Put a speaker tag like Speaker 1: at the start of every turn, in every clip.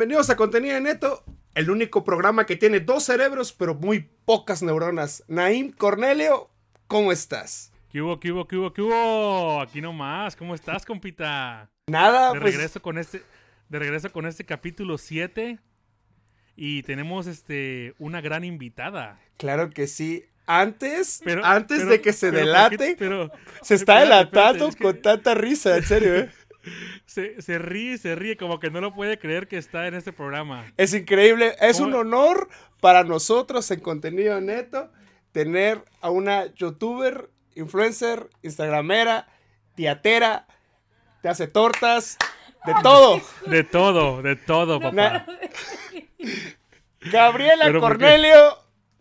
Speaker 1: Bienvenidos a Contenido Neto, el único programa que tiene dos cerebros, pero muy pocas neuronas. Naim Cornelio, ¿cómo estás?
Speaker 2: ¿Qué hubo, qué hubo, qué hubo, qué hubo? Aquí nomás, ¿cómo estás, compita?
Speaker 1: Nada,
Speaker 2: de
Speaker 1: pues,
Speaker 2: regreso con este de regreso con este capítulo 7 y tenemos este una gran invitada.
Speaker 1: Claro que sí. Antes,
Speaker 2: Pero-
Speaker 1: antes
Speaker 2: pero-
Speaker 1: de que se
Speaker 2: pero, ¿por
Speaker 1: delate, se está delatando
Speaker 2: espérate, es que
Speaker 1: con tanta risa, en serio, ¿eh?
Speaker 2: Se, se ríe, se ríe como que no lo puede creer que está en este programa.
Speaker 1: Es increíble, es
Speaker 2: ¿Cómo?
Speaker 1: un honor para nosotros en Contenido Neto tener a una youtuber, influencer, instagramera, tiatera, te hace tortas, de todo.
Speaker 2: De todo, de todo, papá.
Speaker 1: Na- Gabriela. Cornelio,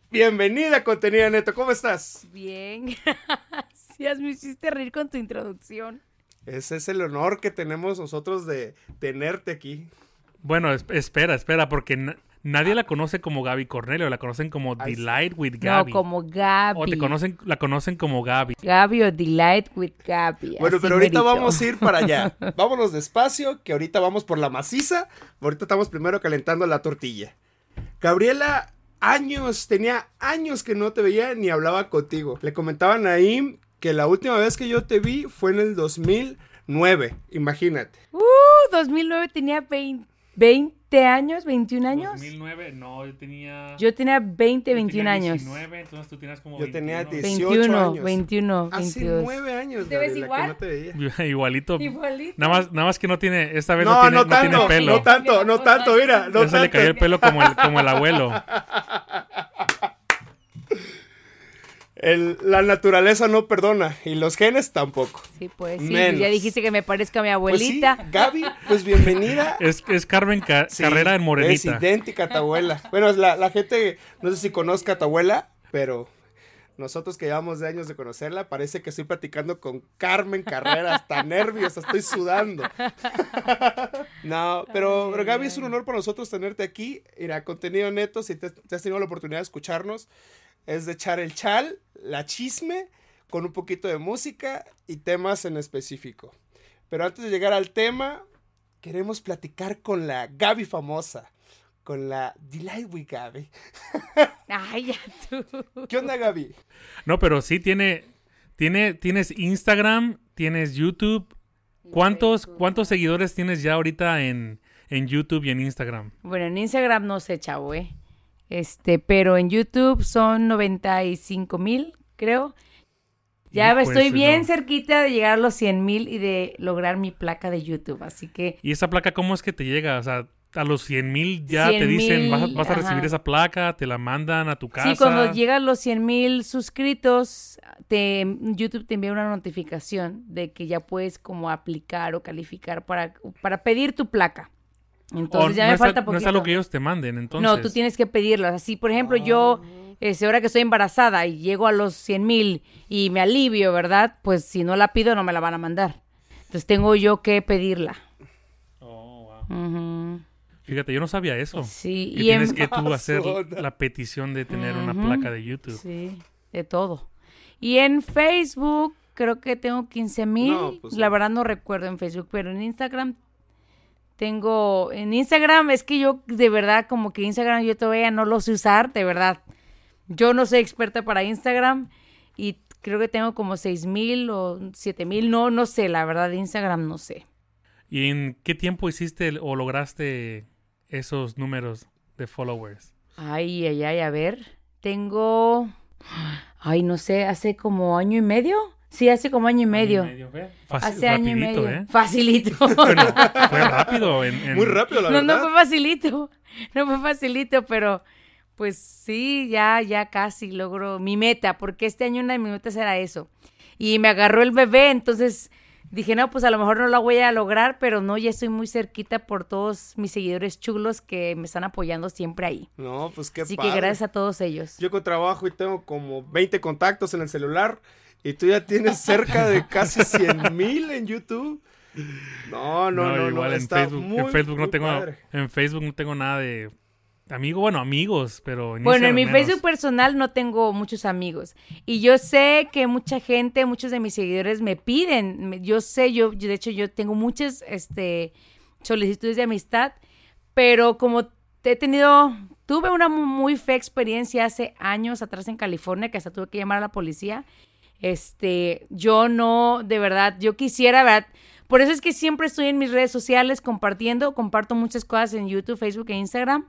Speaker 1: bienvenida a Contenido Neto, ¿cómo estás?
Speaker 3: Bien, gracias. Me hiciste reír con tu introducción.
Speaker 1: Ese es el honor que tenemos nosotros de tenerte aquí.
Speaker 2: Bueno, es- espera, espera, porque na- nadie la conoce como Gaby Cornelio, la conocen como
Speaker 1: Ay.
Speaker 2: Delight with Gaby.
Speaker 3: No, como Gaby.
Speaker 2: O te conocen, la conocen como Gaby.
Speaker 3: Gaby o Delight with Gaby.
Speaker 1: Bueno, pero ahorita
Speaker 3: merito.
Speaker 1: vamos a ir para allá. Vámonos despacio, que ahorita vamos por la maciza. Ahorita estamos primero calentando la tortilla. Gabriela, años, tenía años que no te veía ni hablaba contigo. Le comentaba a Naim que la última vez que yo te vi fue en el 2009, imagínate.
Speaker 3: Uh, 2009 tenía 20, 20 años, 21 años.
Speaker 2: 2009, no, yo tenía...
Speaker 3: Yo tenía 20,
Speaker 2: yo
Speaker 3: 21
Speaker 2: tenía
Speaker 3: años.
Speaker 2: 19, entonces tú tenías como
Speaker 1: Yo tenía
Speaker 2: 21.
Speaker 1: 18
Speaker 3: 21,
Speaker 1: años.
Speaker 3: 21,
Speaker 1: Hace
Speaker 3: 22.
Speaker 1: nueve años,
Speaker 3: ¿Te ves
Speaker 1: Gabriela,
Speaker 3: igual?
Speaker 1: no te veía.
Speaker 2: Igualito.
Speaker 3: Igualito.
Speaker 2: Nada más, nada más que no tiene, esta vez no,
Speaker 1: No,
Speaker 2: tiene,
Speaker 1: no
Speaker 2: no tiene
Speaker 1: tanto,
Speaker 2: pelo.
Speaker 1: no tanto, no tanto, mira, no
Speaker 2: Ya se le cayó el
Speaker 1: tanto.
Speaker 2: pelo como el, como el abuelo.
Speaker 1: El- la naturaleza no perdona y los genes tampoco.
Speaker 3: Sí, pues sí.
Speaker 1: Menos.
Speaker 3: Ya dijiste que me parezca a mi
Speaker 1: Pues sí,
Speaker 3: abuelita.
Speaker 1: Gaby, pues bienvenida.
Speaker 2: Es, es Carmen Ca-
Speaker 1: Sí,
Speaker 2: Carrera en
Speaker 1: Es
Speaker 2: Morenita.
Speaker 1: idéntica a tu abuela. Bueno, la, la gente, no sé si conozca a tu abuela, pero nosotros que llevamos de años de conocerla, parece que estoy platicando con Carmen Carrera, hasta nervios, estoy sudando. no, pero, pero Gaby, es un honor para nosotros tenerte aquí. Mira, contenido neto, si te, te has tenido la oportunidad de escucharnos, es de echar el chal, la chisme, con un poquito de música y temas en específico. Pero antes de llegar al tema, queremos platicar con la Gaby famosa, con la Delight with Gaby.
Speaker 3: Ay, ya tú.
Speaker 1: ¿Qué onda, Gaby?
Speaker 2: No, pero sí tiene, tiene, tienes Instagram, tienes YouTube. ¿Cuántos, cuántos seguidores tienes ya ahorita en, en YouTube y en Instagram?
Speaker 3: Bueno, en Instagram no sé, chavo, ¿eh? Este, pero en YouTube son 95 mil, creo. Ya
Speaker 2: Hijo,
Speaker 3: estoy bien
Speaker 2: no.
Speaker 3: cerquita de llegar a los 100 mil y de lograr mi placa de YouTube, así que
Speaker 2: ¿Y esa placa cómo es que te llega? O sea, a los 100 mil ya te
Speaker 3: 100,000,
Speaker 2: dicen, vas, a- vas a recibir
Speaker 3: ajá.
Speaker 2: esa placa, te la mandan a tu casa.
Speaker 3: sí, cuando llegan los 100 mil suscritos, te, YouTube te envía una notificación de que ya puedes como aplicar o calificar para, para pedir tu placa.
Speaker 2: O
Speaker 3: Entonces ya
Speaker 2: no
Speaker 3: me
Speaker 2: es,
Speaker 3: falta
Speaker 2: al- no es algo que ellos te manden, entonces.
Speaker 3: No, tú tienes que pedirlo. Así, por ejemplo, yo, este, ahora que estoy embarazada y llego a los 100 mil y me alivio, ¿verdad? Pues si no la pido, no me la van a mandar. Entonces tengo yo que pedirla.
Speaker 2: Oh, wow. Fíjate, yo no sabía eso.
Speaker 3: Sí,
Speaker 2: Que
Speaker 3: y
Speaker 2: tienes
Speaker 3: en...
Speaker 2: que tú hacer la petición de tener una placa de YouTube.
Speaker 3: Sí, de todo. Y en Facebook creo que tengo 15 mil.
Speaker 1: No, pues
Speaker 3: la verdad no recuerdo en Facebook, pero en Instagram tengo... En Instagram es que yo de verdad como que Instagram yo todavía no lo sé usar, de verdad. Yo no soy experta para Instagram y creo que tengo como 6 mil o 7 mil. No, no sé, la verdad de Instagram no sé.
Speaker 2: ¿Y en qué tiempo hiciste o lograste esos números de followers?
Speaker 3: Ay, ay, ay, a ver. Tengo... Ay, no sé, hace como año y medio. Sí, hace como año y medio.
Speaker 2: ¿fue? Fácil-
Speaker 3: Hace año y medio.
Speaker 2: ¿eh?
Speaker 3: Facilito.
Speaker 2: Bueno, fue rápido. En, en-
Speaker 1: Muy rápido, la
Speaker 3: no, no
Speaker 1: verdad.
Speaker 3: fue facilito. No fue facilito, pero pues sí, ya, ya casi logro mi meta, porque este año una de mis metas era eso. Y me agarró el bebé, entonces dije, no, pues a lo mejor no la voy a lograr, pero no, ya estoy muy cerquita por todos mis seguidores chulos que me están apoyando siempre ahí.
Speaker 1: No, pues qué
Speaker 3: Así
Speaker 1: padre.
Speaker 3: que gracias a todos ellos.
Speaker 1: Yo con trabajo y tengo como 20 contactos en el celular y tú ya tienes cerca de casi 100 mil en YouTube. No, no, no, no,
Speaker 2: igual en
Speaker 1: está
Speaker 2: Facebook,
Speaker 1: muy,
Speaker 2: en Facebook no tengo
Speaker 1: padre.
Speaker 2: en Facebook no tengo nada de amigo, bueno, amigos, pero en
Speaker 3: Bueno, en mi
Speaker 2: menos.
Speaker 3: Facebook personal no tengo muchos amigos. Y yo sé que mucha gente, muchos de mis seguidores me piden. Yo sé, yo, yo- de hecho, yo tengo muchas este, solicitudes de amistad. Pero como he tenido, tuve una mu- muy fea experiencia hace años atrás en California, que hasta tuve que llamar a la policía. Este, yo no, de verdad, yo quisiera, ¿verdad? Por eso es que siempre estoy en mis redes sociales compartiendo, comparto muchas cosas en YouTube, Facebook e Instagram.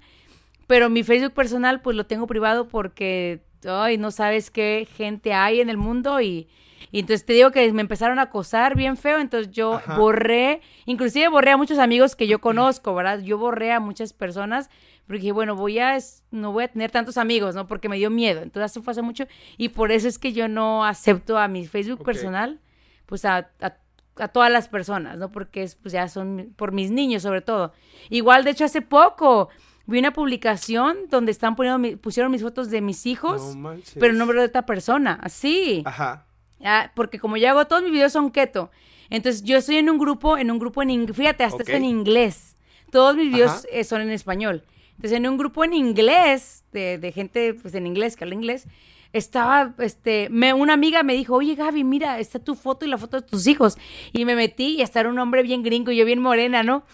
Speaker 3: Pero mi Facebook personal, pues lo tengo privado porque, ay, no sabes qué gente hay en el mundo y, y entonces te digo que me empezaron a acosar bien feo, entonces yo
Speaker 1: Ajá.
Speaker 3: borré, inclusive borré a muchos amigos que yo conozco, ¿verdad? Yo borré a muchas personas porque dije, bueno, voy a, no voy a tener tantos amigos, ¿no? Porque me dio miedo, entonces eso fue hace mucho y por eso es que yo no acepto a mi Facebook
Speaker 1: Ok.
Speaker 3: personal, pues a, a a todas las personas, ¿no? Porque es, pues ya son por mis niños sobre todo. Igual, de hecho, hace poco vi una publicación donde están poniendo, mi- pusieron mis fotos de mis hijos,
Speaker 1: No
Speaker 3: pero el nombre de otra persona, así.
Speaker 1: Ajá.
Speaker 3: Ah, porque como yo hago, todos mis videos son keto. Entonces, yo estoy en un grupo, en un grupo en inglés, fíjate, hasta es en inglés. Todos mis videos eh, son en español. Entonces, en un grupo en inglés, de, de gente, pues en inglés, que habla inglés, estaba, este, me, una amiga me dijo, oye Gaby, mira, está tu foto y la foto de tus hijos. Y me metí y hasta era un hombre bien gringo, yo bien morena, ¿no?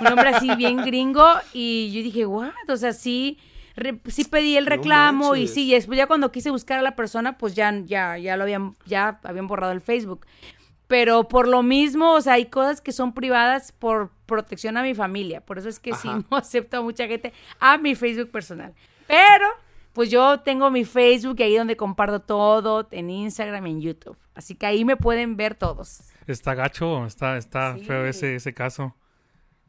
Speaker 3: Un hombre así bien gringo. Y yo dije, what? O sea, sí, re- sí pedí el
Speaker 1: No
Speaker 3: reclamo y sí, y después ya cuando quise buscar a la persona, pues ya, ya, ya lo habían, ya habían borrado el Facebook. Pero por lo mismo, o sea, hay cosas que son privadas por protección a mi familia. Por eso es que sí
Speaker 1: Ajá.
Speaker 3: no acepto a mucha gente a mi Facebook personal. Pero, pues yo tengo mi Facebook y ahí donde comparto todo, en Instagram y en YouTube. Así que ahí me pueden ver todos.
Speaker 2: Está gacho, está, está
Speaker 3: Sí.
Speaker 2: feo ese, ese caso.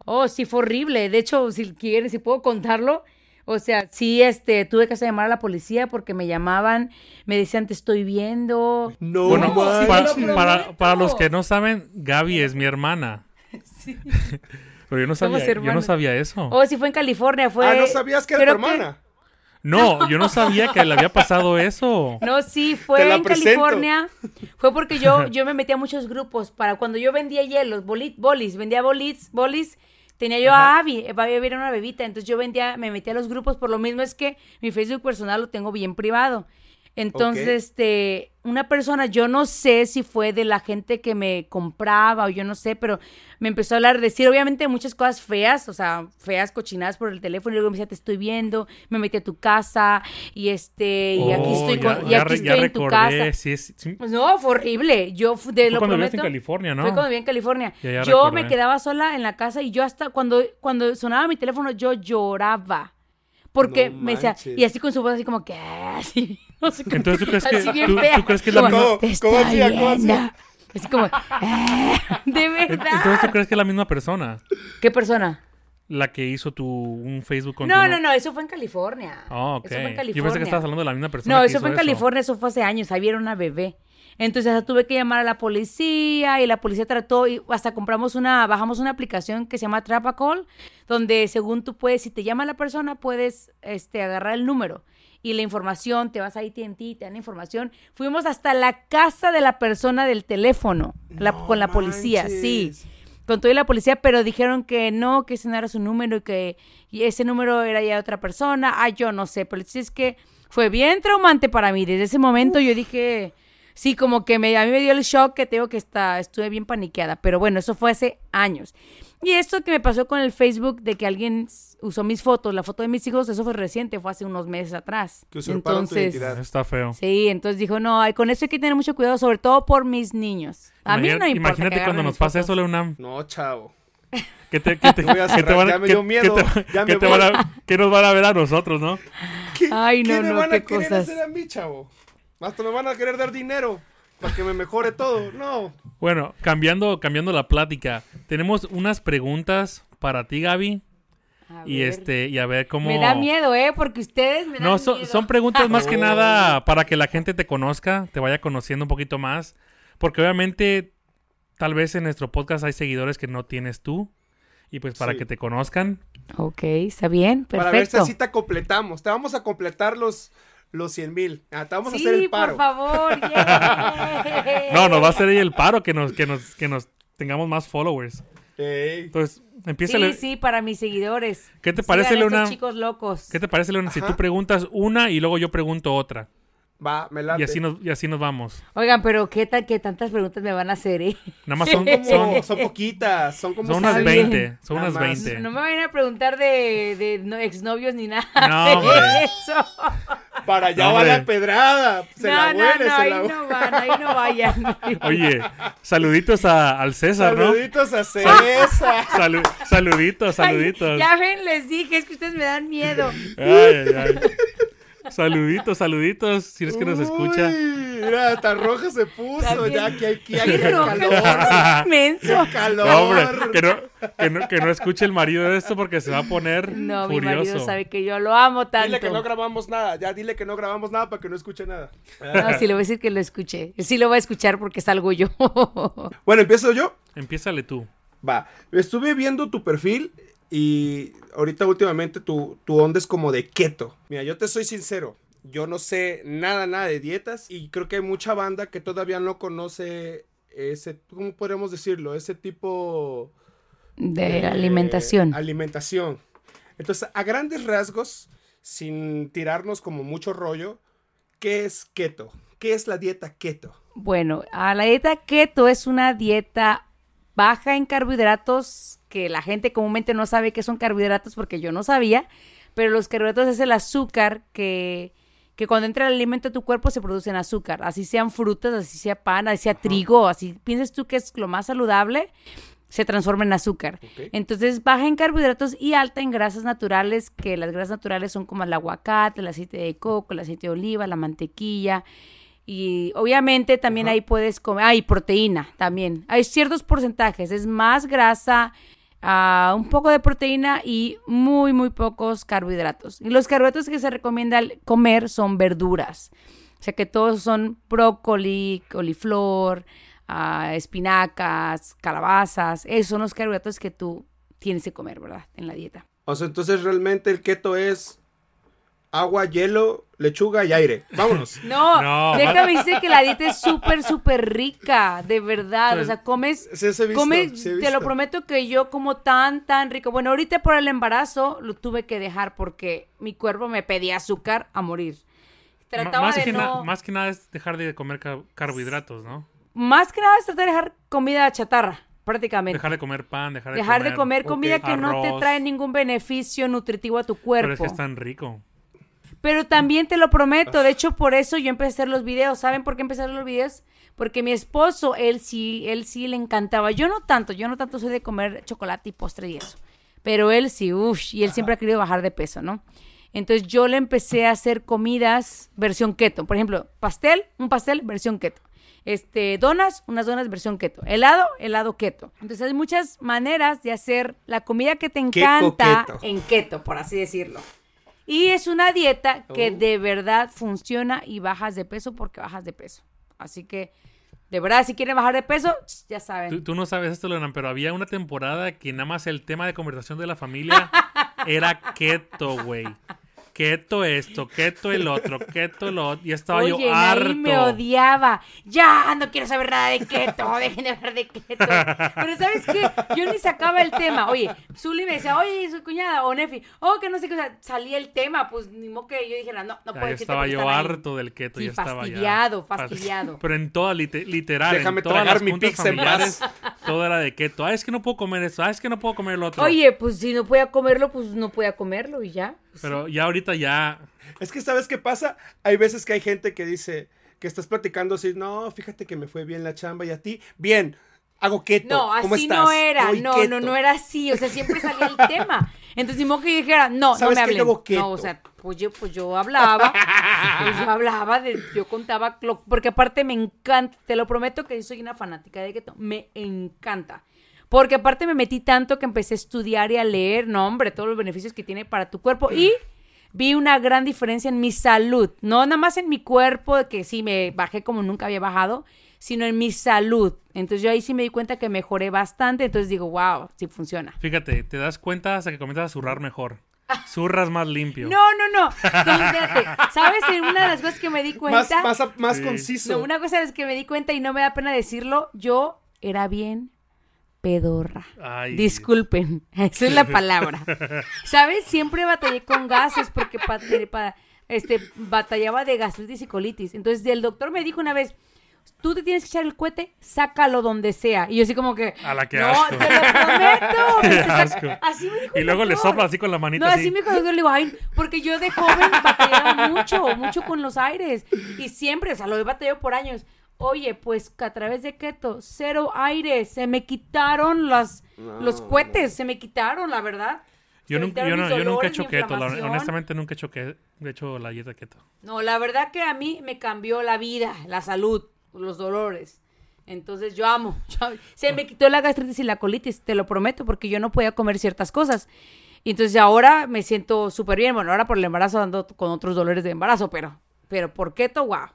Speaker 3: Oh, sí, fue horrible. De hecho, si quieren, si puedo contarlo. O sea, sí, este, tuve que llamar a la policía porque me llamaban, me decían, te estoy viendo.
Speaker 1: No
Speaker 2: Bueno,
Speaker 3: lo
Speaker 2: para,
Speaker 3: prometo.
Speaker 2: para los que no saben, Gaby es mi hermana. Pero yo no sabía, yo no sabía eso.
Speaker 3: Oh, sí, fue en California. Fue,
Speaker 1: Ah, ¿no sabías que era tu hermana?
Speaker 2: No, yo no sabía que le había pasado eso.
Speaker 3: No, sí, fue en
Speaker 1: presento.
Speaker 3: California. Fue porque yo, yo me metí a muchos grupos para cuando yo vendía hielos, bolit, bolis, vendía bolis, bolis. Tenía yo a Abby, Abby era una bebita, entonces yo vendía, me metí a los grupos, por lo mismo es que mi Facebook personal lo tengo bien privado. Entonces, este, una persona, yo no sé si fue de la gente que me compraba o yo no sé, pero me empezó a hablar, decir obviamente muchas cosas feas, o sea, feas, cochinadas por el teléfono, y luego me decía, te estoy viendo, me metí a tu casa, y este, y aquí
Speaker 2: Oh,
Speaker 3: estoy,
Speaker 2: ya,
Speaker 3: con- y
Speaker 2: ya
Speaker 3: aquí estoy
Speaker 2: ya
Speaker 3: en tu casa.
Speaker 2: recordé, sí, es- sí.
Speaker 3: Pues no, fue horrible. Yo de
Speaker 2: Fue
Speaker 3: lo
Speaker 2: cuando vivías en
Speaker 3: prometo,
Speaker 2: California, ¿no?
Speaker 3: Fue cuando vivía en California.
Speaker 2: Ya, ya
Speaker 3: yo
Speaker 2: recordé.
Speaker 3: me quedaba sola en la casa y yo hasta cuando, cuando sonaba mi teléfono yo lloraba. Porque
Speaker 1: No
Speaker 3: me decía, y así con su voz así como que, ah, así, no sé cómo,
Speaker 2: Entonces, ¿tú crees que-
Speaker 3: así
Speaker 2: tú- crees que es la
Speaker 3: Como,
Speaker 1: misma-
Speaker 3: "Te
Speaker 1: ¿Cómo
Speaker 3: estoy
Speaker 1: hacía? ¿Cómo hacía?
Speaker 3: viendo". Así como, "Ah, de verdad.
Speaker 2: Entonces, ¿tú crees que es la misma persona?
Speaker 3: ¿Qué persona?
Speaker 2: La que hizo tu un Facebook con
Speaker 3: No,
Speaker 2: tu
Speaker 3: no, no, eso fue en California.
Speaker 2: Oh, ok.
Speaker 3: Eso fue en
Speaker 2: Yo
Speaker 3: California.
Speaker 2: pensé que estabas hablando de la misma persona.
Speaker 3: No,
Speaker 2: que
Speaker 3: eso
Speaker 2: hizo
Speaker 3: fue en California, eso fue hace años, ahí era una bebé. Entonces hasta tuve que llamar a la policía y la policía trató y hasta compramos una, bajamos una aplicación que se llama Trapacall, donde según tú puedes, si te llama la persona, puedes este, agarrar el número y la información, te vas a AT&T, te dan información. Fuimos hasta la casa de la persona del teléfono la-
Speaker 1: No
Speaker 3: con la policía, sí con todo y la policía, pero dijeron que no, que ese no era su número y que y ese número era ya de otra persona. Ah, yo no sé, pero el es que fue bien traumante para mí. Desde ese momento yo dije, sí, como que me, a mí me dio el shock que tengo que estar, estuve bien paniqueada, pero bueno, eso fue hace años. Y esto que me pasó con el Facebook de que alguien usó mis fotos, la foto de mis hijos, eso fue reciente, fue hace unos meses atrás.
Speaker 1: Que tu identidad.
Speaker 2: Está feo.
Speaker 3: Sí, entonces dijo, no, ay, con eso hay que tener mucho cuidado, sobre todo por mis niños. A mí no me
Speaker 2: Imagina-
Speaker 3: importa.
Speaker 2: Imagínate
Speaker 3: que
Speaker 2: cuando nos pase eso, Leonam.
Speaker 1: No, chavo.
Speaker 2: Que te, que te,
Speaker 1: Voy a
Speaker 2: que te
Speaker 1: cerrar,
Speaker 2: van a-
Speaker 1: ya me
Speaker 2: que-
Speaker 1: dio
Speaker 2: que
Speaker 1: miedo,
Speaker 2: te-
Speaker 1: ya
Speaker 2: que
Speaker 1: me
Speaker 2: te van a- que nos van a ver a nosotros, ¿no?
Speaker 1: ¿Qué,
Speaker 3: Ay, no,
Speaker 1: qué me
Speaker 3: no,
Speaker 1: van
Speaker 3: qué
Speaker 1: a querer
Speaker 3: cosas.
Speaker 1: hacer a mí, chavo? Hasta me van a querer dar dinero para que me mejore todo. No.
Speaker 2: Bueno, cambiando, cambiando la plática, tenemos unas preguntas para ti, Gaby.
Speaker 3: A
Speaker 2: Y
Speaker 3: ver.
Speaker 2: este, y a ver cómo.
Speaker 3: Me da miedo, ¿eh? Porque ustedes me dan
Speaker 2: No, son,
Speaker 3: miedo.
Speaker 2: son preguntas más que nada para que la gente te conozca, te vaya conociendo un poquito más. Porque obviamente, tal vez en nuestro podcast hay seguidores que no tienes tú. Y pues para
Speaker 1: Sí.
Speaker 2: que te conozcan.
Speaker 3: Ok, está bien,
Speaker 1: Para ver si así te completamos. Te vamos a completar los, los 100 mil. Ah, te vamos a
Speaker 3: sí,
Speaker 1: hacer el paro.
Speaker 3: por favor. yeah.
Speaker 2: No, nos va a hacer ahí el paro que nos, que nos, que nos tengamos más followers. Entonces, empieza
Speaker 3: Sí, sí, para mis seguidores.
Speaker 2: ¿Qué te parece, Leona?
Speaker 3: chicos locos.
Speaker 2: ¿Qué te parece, Leona? Si tú preguntas una y luego yo pregunto otra.
Speaker 1: Va, me late.
Speaker 2: Y así nos, y así nos vamos.
Speaker 3: Oigan, pero qué tal que tantas preguntas me van a hacer, ¿eh?
Speaker 2: Nada más son,
Speaker 1: Son,
Speaker 2: son,
Speaker 1: son poquitas, son como
Speaker 2: son unas
Speaker 1: seis.
Speaker 3: bien.
Speaker 2: 20. Son
Speaker 1: Nada
Speaker 2: unas
Speaker 1: más.
Speaker 2: 20.
Speaker 3: No me vayan a preguntar de, de no- exnovios ni nada.
Speaker 2: No,
Speaker 3: de eso.
Speaker 1: Para allá
Speaker 2: No,
Speaker 1: va la pedrada. Se
Speaker 3: no,
Speaker 1: la
Speaker 3: no,
Speaker 1: huele,
Speaker 3: no,
Speaker 1: se
Speaker 3: ahí
Speaker 1: la
Speaker 3: no van, ahí no vayan.
Speaker 2: Oye, saluditos a- al César, ¿no?
Speaker 1: Saluditos a César.
Speaker 2: Salu- saluditos,
Speaker 3: Ay,
Speaker 2: saluditos.
Speaker 3: ya ven, les dije, es que ustedes me dan miedo.
Speaker 2: Ay, ay, ay. Saluditos, saluditos. Si es que nos escucha.
Speaker 1: Uy, mira, tan roja se puso.
Speaker 3: También.
Speaker 1: Ya que aquí hay calor.
Speaker 3: Menso.
Speaker 1: Calor.
Speaker 2: No, hombre, que no, que, no, que no escuche el marido de esto porque se va a poner
Speaker 3: No, mi marido sabe que yo lo amo tanto.
Speaker 1: Dile que no grabamos nada. Ya dile que no grabamos nada para que no escuche nada.
Speaker 3: No, sí le voy a decir que lo escuche. Sí lo voy a escuchar porque salgo yo.
Speaker 1: Bueno, empiezo yo.
Speaker 2: Empiézale tú.
Speaker 1: Va, estuve viendo tu perfil y ahorita últimamente tu, tu onda es como de keto. Mira, yo te soy sincero, yo no sé nada, nada de dietas y creo que hay mucha banda que todavía no conoce ese, ¿cómo podríamos decirlo? Ese tipo
Speaker 3: De
Speaker 1: eh,
Speaker 3: alimentación.
Speaker 1: Alimentación. Entonces, a grandes rasgos, sin tirarnos como mucho rollo, ¿qué es keto? ¿Qué es la dieta keto?
Speaker 3: Bueno, a la dieta keto es una dieta baja en carbohidratos, que la gente comúnmente no sabe qué son carbohidratos porque yo no sabía, pero los carbohidratos es el azúcar que, que cuando entra el alimento a tu cuerpo se produce en azúcar, así sean frutas, así sea pan, así sea trigo, así piensas tú que es lo más saludable, se transforma en azúcar. Entonces baja en carbohidratos y alta en grasas naturales, que las grasas naturales son como el aguacate, el aceite de coco, el aceite de oliva, la mantequilla. Y obviamente también
Speaker 1: Ajá.
Speaker 3: ahí puedes comer, hay proteína también. Hay ciertos porcentajes, es más grasa, un poco de proteína y muy, muy pocos carbohidratos. Y los carbohidratos que se recomienda comer son verduras. O sea que todos son brócoli, coliflor, ah, espinacas, calabazas. Esos son los carbohidratos que tú tienes que comer, ¿verdad? En la dieta.
Speaker 1: O sea, entonces realmente el keto es agua, hielo, lechuga y aire. Vámonos.
Speaker 3: No,
Speaker 2: No,
Speaker 3: déjame decir que la dieta es súper, súper rica, de verdad. O sea, comes
Speaker 1: Sí, he visto,
Speaker 3: Come-
Speaker 1: sí he
Speaker 3: te lo prometo que yo como tan, tan rico. Bueno, ahorita por el embarazo lo tuve que dejar porque mi cuerpo me pedía azúcar a morir. Trataba
Speaker 2: más,
Speaker 3: de
Speaker 2: que
Speaker 3: no...
Speaker 2: más que nada es dejar de comer ca- carbohidratos, ¿no?
Speaker 3: Más que nada es tratar de dejar comida chatarra, prácticamente.
Speaker 2: Dejar de comer pan, dejar de
Speaker 3: Dejar
Speaker 2: comer...
Speaker 3: de comer comida que no te trae ningún beneficio nutritivo a tu
Speaker 2: Pero
Speaker 3: cuerpo.
Speaker 2: es que es tan rico.
Speaker 3: Pero también te lo prometo, de hecho por eso yo empecé a hacer los videos. ¿Saben por qué empecé a hacer los videos? Porque mi esposo, él sí, él sí le encantaba. Yo no tanto, yo no tanto soy de comer chocolate y postre y eso. Pero él sí, uff, y él siempre ha querido bajar de peso, ¿no? Entonces yo le empecé a hacer comidas versión keto. Por ejemplo, pastel, un pastel versión keto. Este, donas, unas donas versión keto. Helado, helado keto. Entonces hay muchas maneras de hacer la comida que te encanta
Speaker 1: keto.
Speaker 3: en keto, por así decirlo. Y es una dieta que
Speaker 1: Oh.
Speaker 3: de verdad funciona y bajas de peso porque bajas de peso. Así que, de verdad, si quieren bajar de peso, ya saben.
Speaker 2: Tú, tú no sabes esto, Leonardo, pero había una temporada que nada más el tema de conversación de la familia era keto, güey. Keto esto, keto el otro, keto lo otro. Y estaba
Speaker 3: Oye,
Speaker 2: yo harto.
Speaker 3: me odiaba. Ya, no quiero saber nada de keto. Dejen de hablar de keto. Pero ¿sabes qué? Yo ni sacaba el tema. Oye, Zuli me decía, oye, su cuñada, o Nefi, oh, que no sé qué. O sea, salía el tema. Pues ni modo que yo dijera, no, no puedo decirte
Speaker 2: estaba yo
Speaker 3: ahí.
Speaker 2: harto del keto.
Speaker 3: Sí,
Speaker 2: ya estaba
Speaker 3: fastidiado,
Speaker 2: ya.
Speaker 3: fastidiado.
Speaker 2: Pero en toda, lite- literal,
Speaker 1: Déjame
Speaker 2: en todas
Speaker 1: tragar
Speaker 2: las
Speaker 1: mi pizza en
Speaker 2: todo era de keto. Ah, es que no puedo comer eso. Ah, es que no puedo comer lo otro.
Speaker 3: Oye, pues si no podía comerlo, pues no podía comerlo y ya. Pues,
Speaker 2: Pero ya ahorita ya...
Speaker 1: Es que, ¿sabes qué pasa? Hay veces que hay gente que dice que estás platicando así, no, fíjate que me fue bien la chamba y a ti, bien, hago keto.
Speaker 3: No,
Speaker 1: ¿Cómo
Speaker 3: así
Speaker 1: estás?
Speaker 3: no era. No,
Speaker 1: keto".
Speaker 3: no, no era así. O sea, siempre salía el tema. Entonces, ni modo que dijera, no, no
Speaker 1: ¿Sabes
Speaker 3: me
Speaker 1: keto.
Speaker 3: No, o sea, pues yo, pues yo hablaba. pues yo hablaba, de, yo contaba, lo- porque aparte me encanta, te lo prometo que soy una fanática de keto. Me encanta. Porque aparte me metí tanto que empecé a estudiar y a leer, no, hombre, todos los beneficios que tiene para tu cuerpo. Y vi una gran diferencia en mi salud. No nada más en mi cuerpo, que sí me bajé como nunca había bajado, sino en mi salud. Entonces yo ahí sí me di cuenta que mejoré bastante. Entonces digo, wow, sí funciona.
Speaker 2: Fíjate, te das cuenta hasta que comienzas a zurrar mejor. Zurras más limpio.
Speaker 3: No, no, no. No, espérate. ¿Sabes? En Una de las cosas que me di cuenta.
Speaker 1: más, más
Speaker 2: Sí.
Speaker 1: conciso.
Speaker 3: No, una cosa de las que me di cuenta y no me da pena decirlo, yo era bien pedorra.
Speaker 2: Ay.
Speaker 3: Disculpen, esa es la palabra. ¿Sabes? Siempre batallé con gases porque para este, batallaba de gastritis y colitis. Entonces, el doctor me dijo una vez, tú te tienes que echar el cohete, sácalo donde sea. Y yo así como que,
Speaker 2: A la que
Speaker 3: no,
Speaker 2: asco.
Speaker 3: te lo prometo.
Speaker 2: Qué asco.
Speaker 3: "Saca-". Así me dijo
Speaker 2: Y luego le sopla así con la manita
Speaker 3: No,
Speaker 2: así.
Speaker 3: así me dijo el doctor, le digo, ay, porque yo de joven batallaba mucho, mucho con los aires. Y siempre, o sea, lo he batallado por años. Oye, pues que a través de keto, cero aire, se me quitaron las, los
Speaker 1: No.
Speaker 3: cohetes, se me quitaron, la verdad.
Speaker 2: Yo, nunca, yo, no- yo nunca he hecho keto, la- honestamente nunca he hecho, que, he hecho la dieta keto.
Speaker 3: No, la verdad que a mí me cambió la vida, la salud, los dolores. Entonces yo amo. yo- se me quitó la gastritis y la colitis, te lo prometo, porque yo no podía comer ciertas cosas. Y entonces ahora me siento súper bien. Bueno, ahora por el embarazo ando con otros dolores de embarazo, pero, pero por keto, wow.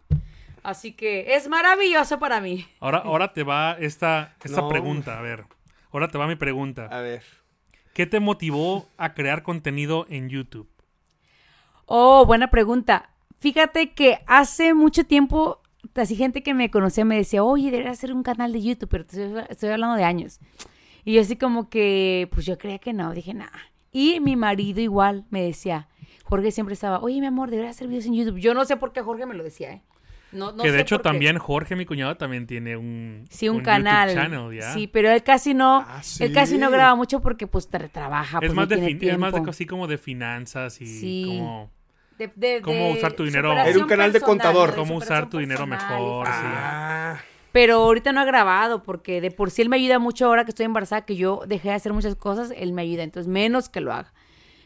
Speaker 3: Así que es maravilloso para mí.
Speaker 2: Ahora, ahora te va esta, esta
Speaker 1: No.
Speaker 2: pregunta, a ver. Ahora te va mi pregunta.
Speaker 1: A ver.
Speaker 2: ¿Qué te motivó a crear contenido en YouTube?
Speaker 3: Oh, buena pregunta. Fíjate que hace mucho tiempo, así gente que me conocía me decía, oye, deberías hacer un canal de YouTube, pero estoy, estoy hablando de años. Y yo así como que, pues yo creía que no, dije, nada. Y mi marido igual me decía, Jorge siempre estaba, oye, mi amor, deberías hacer videos en YouTube. Yo no sé por qué Jorge me lo decía, ¿eh? No, no
Speaker 2: que de
Speaker 3: sé
Speaker 2: hecho
Speaker 3: por qué.
Speaker 2: también Jorge, mi cuñado, también tiene un,
Speaker 3: Sí, un,
Speaker 2: YouTube
Speaker 3: canal.
Speaker 2: channel, ¿ya?
Speaker 3: Sí, pero él casi no,
Speaker 1: Ah,
Speaker 3: él casi no
Speaker 1: sí.
Speaker 3: graba mucho porque pues tra- trabaja,
Speaker 2: es,
Speaker 3: pues
Speaker 2: más
Speaker 3: no
Speaker 2: de
Speaker 3: tiene
Speaker 2: es más de así como de finanzas y
Speaker 3: Sí.
Speaker 2: como...
Speaker 3: De- de-
Speaker 2: cómo usar tu dinero.
Speaker 1: Era un canal de contador.
Speaker 2: Cómo usar tu dinero mejor, sí.
Speaker 1: Ah,
Speaker 3: Pero ahorita no ha grabado porque de por sí él me ayuda mucho ahora que estoy embarazada, que yo dejé de hacer muchas cosas, él me ayuda, entonces menos que lo haga.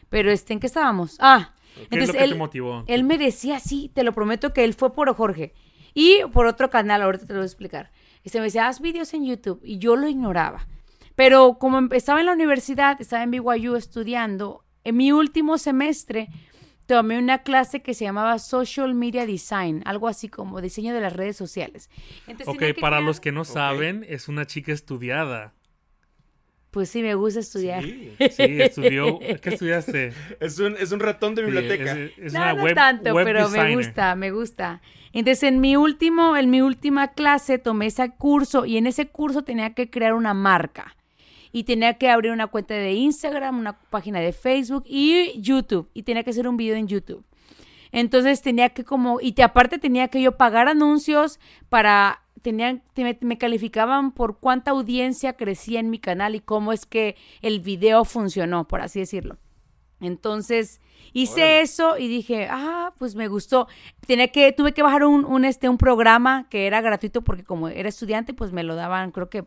Speaker 3: Pero este, ¿en qué estábamos? Ah,
Speaker 2: ¿Qué es
Speaker 3: entonces
Speaker 2: lo que
Speaker 3: él,
Speaker 2: te motivó?
Speaker 3: él me decía, sí, te lo prometo que él fue por Jorge. Y por otro canal, ahorita te lo voy a explicar. Y se me decía, haz videos en YouTube. Y yo lo ignoraba. Pero como estaba en la universidad, estaba en BYU estudiando, en mi último semestre tomé una clase que se llamaba Social Media Design, algo así como diseño de las redes sociales. Entonces,
Speaker 2: Ok, para
Speaker 3: crear-
Speaker 2: los que no saben, es una chica estudiada.
Speaker 3: Pues sí, me gusta estudiar.
Speaker 1: sí.
Speaker 2: Sí, estudió... ¿Qué estudiaste?
Speaker 1: Es un, es un ratón de biblioteca.
Speaker 2: Es, es
Speaker 3: no,
Speaker 2: una
Speaker 3: no
Speaker 2: web,
Speaker 3: tanto,
Speaker 2: web
Speaker 3: pero me gusta, me gusta. Entonces, en mi último, en mi última clase tomé ese curso y en ese curso tenía que crear una marca. Y tenía que abrir una cuenta de Instagram, una página de Facebook y YouTube. Y tenía que hacer un video en YouTube. Entonces tenía que como, y te, aparte tenía que yo pagar anuncios para, tenían, te- me, me calificaban por cuánta audiencia crecía en mi canal y cómo es que el video funcionó, por así decirlo. Entonces hice eso y dije, ah, pues me gustó. Tenía que, tuve que bajar un, un, este, un programa que era gratuito porque como era estudiante, pues me lo daban, creo que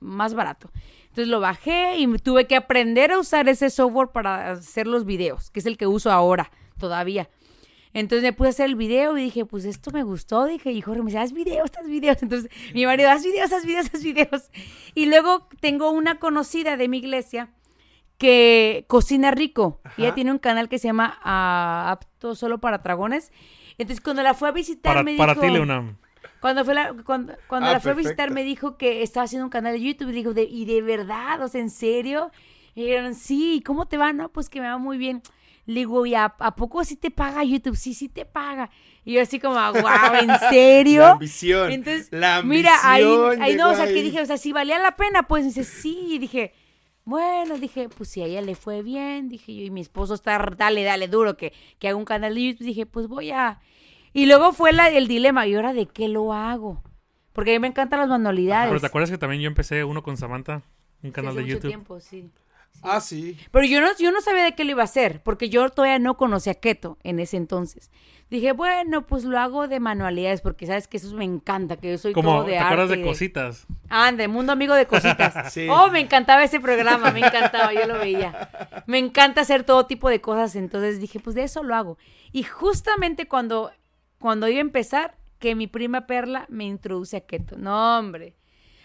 Speaker 3: más barato. Entonces lo bajé y tuve que aprender a usar ese software para hacer los videos, que es el que uso ahora todavía. Entonces me puse a hacer el video y dije, pues esto me gustó. Dije, y Jorge me dice, haz videos, haz videos. Entonces mi marido, haz videos, haz videos, haz videos. Y luego tengo una conocida de mi iglesia que cocina rico. Y ella
Speaker 1: Ajá.
Speaker 3: tiene un canal que se llama ah, Apto Solo para Dragones. Entonces cuando la fue a visitar
Speaker 2: Para,
Speaker 3: me
Speaker 2: para
Speaker 3: dijo...
Speaker 2: ti, Leonam.
Speaker 3: Cuando, fue la, cuando, cuando
Speaker 1: Ah,
Speaker 3: la fue a visitar me dijo que estaba haciendo un canal de YouTube y dijo, "¿De- ¿y de verdad? O sea, ¿en serio? Y dijeron, sí, ¿cómo te va? No, pues que me va muy bien. Le digo, ¿y a, a poco sí te paga YouTube? Sí, sí te paga. Y yo así como, wow, ¿en serio?
Speaker 1: La ambición.
Speaker 3: Entonces,
Speaker 1: la ambición.
Speaker 3: mira, ahí, ahí no, o sea,
Speaker 1: llegó
Speaker 3: que
Speaker 1: ahí.
Speaker 3: dije, o sea, si valía la pena, pues dice, sí, y dije, bueno, dije, pues si a ella le fue bien, dije yo, y mi esposo está, dale, dale, duro, que, que haga un canal de YouTube, dije, pues voy a... Y luego fue la, el dilema, ¿y ahora de qué lo hago? Porque a mí me encantan las manualidades.
Speaker 2: Pero ¿te acuerdas que también yo empecé uno con Samantha? Un
Speaker 3: Sí,
Speaker 2: canal
Speaker 3: hace
Speaker 2: de
Speaker 3: mucho
Speaker 2: YouTube.
Speaker 3: tiempo, sí.
Speaker 1: Ah, sí.
Speaker 3: Pero yo no, yo no sabía de qué lo iba a hacer, porque yo todavía no conocía keto en ese entonces. Dije, bueno, pues lo hago de manualidades, porque sabes que eso me encanta, que yo soy
Speaker 2: Como,
Speaker 3: todo de
Speaker 2: ¿te acuerdas
Speaker 3: arte
Speaker 2: de cositas?
Speaker 3: Ande, Mundo Amigo de Cositas.
Speaker 1: Sí.
Speaker 3: Oh, me encantaba ese programa, me encantaba, yo lo veía. Me encanta hacer todo tipo de cosas, entonces dije, pues de eso lo hago. Y justamente cuando, cuando iba a empezar, que mi prima Perla me introduce a keto. No, hombre.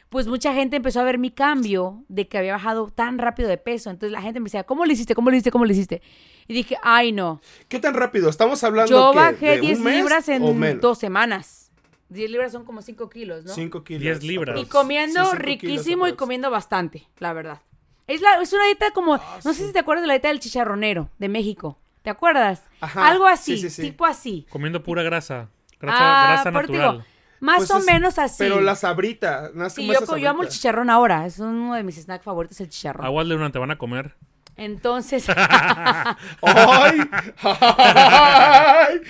Speaker 3: Pues mucha gente empezó a ver mi cambio de que había bajado tan rápido de peso. Entonces la gente me decía, ¿cómo lo hiciste? ¿Cómo lo hiciste? ¿Cómo lo hiciste? Y dije, ay, no.
Speaker 1: ¿Qué tan rápido? Estamos hablando
Speaker 3: Yo
Speaker 1: que
Speaker 3: bajé
Speaker 1: de un
Speaker 3: 10
Speaker 1: mes
Speaker 3: libras en dos semanas. 10 libras son como 5 kilos, ¿no?
Speaker 1: 5 kilos.
Speaker 2: 10 libras.
Speaker 3: Y comiendo
Speaker 1: Sí,
Speaker 3: riquísimo y comiendo bastante, la verdad. Es, la, es una dieta como,
Speaker 1: Ah,
Speaker 3: no sé si te acuerdas de la dieta del chicharronero de México. ¿Te acuerdas?
Speaker 1: Ajá,
Speaker 3: Algo así,
Speaker 1: sí, sí, sí.
Speaker 3: tipo así.
Speaker 2: Comiendo pura grasa. Grasa,
Speaker 3: ah,
Speaker 2: grasa natural.
Speaker 3: digo, más
Speaker 1: Pues
Speaker 3: o
Speaker 1: es-
Speaker 3: menos así.
Speaker 1: Pero la sabrita.
Speaker 3: Sí, yo, amo el chicharrón ahora. Es uno de mis snacks favoritos, el chicharrón.
Speaker 2: Aguas, Leonam, te van a comer.
Speaker 3: Entonces,
Speaker 1: ¡Ay! ¡Ay!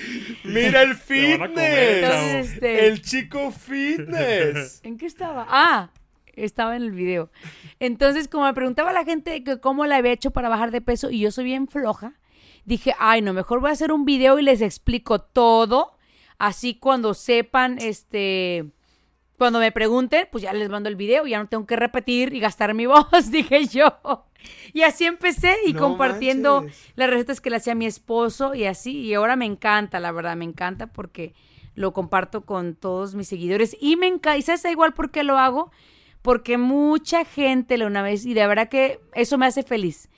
Speaker 1: ¡Mira el
Speaker 2: comer,
Speaker 1: fitness!
Speaker 3: Entonces, este-
Speaker 1: El chico fitness.
Speaker 3: ¿en qué estaba? Ah, estaba en el video. Entonces, como me preguntaba la gente que cómo la había hecho para bajar de peso y yo soy bien floja, dije, ay, no, mejor voy a hacer un video y les explico todo. Así cuando sepan, este, cuando me pregunten, pues ya les mando el video, ya no tengo que repetir y gastar mi voz, dije yo. Y así empecé y
Speaker 1: No
Speaker 3: compartiendo
Speaker 1: manches.
Speaker 3: las recetas que le hacía mi esposo y así. Y ahora me encanta, la verdad, me encanta porque lo comparto con todos mis seguidores. Y me encanta, y sabes igual por qué lo hago, porque mucha gente lo una vez, y de verdad que eso me hace feliz.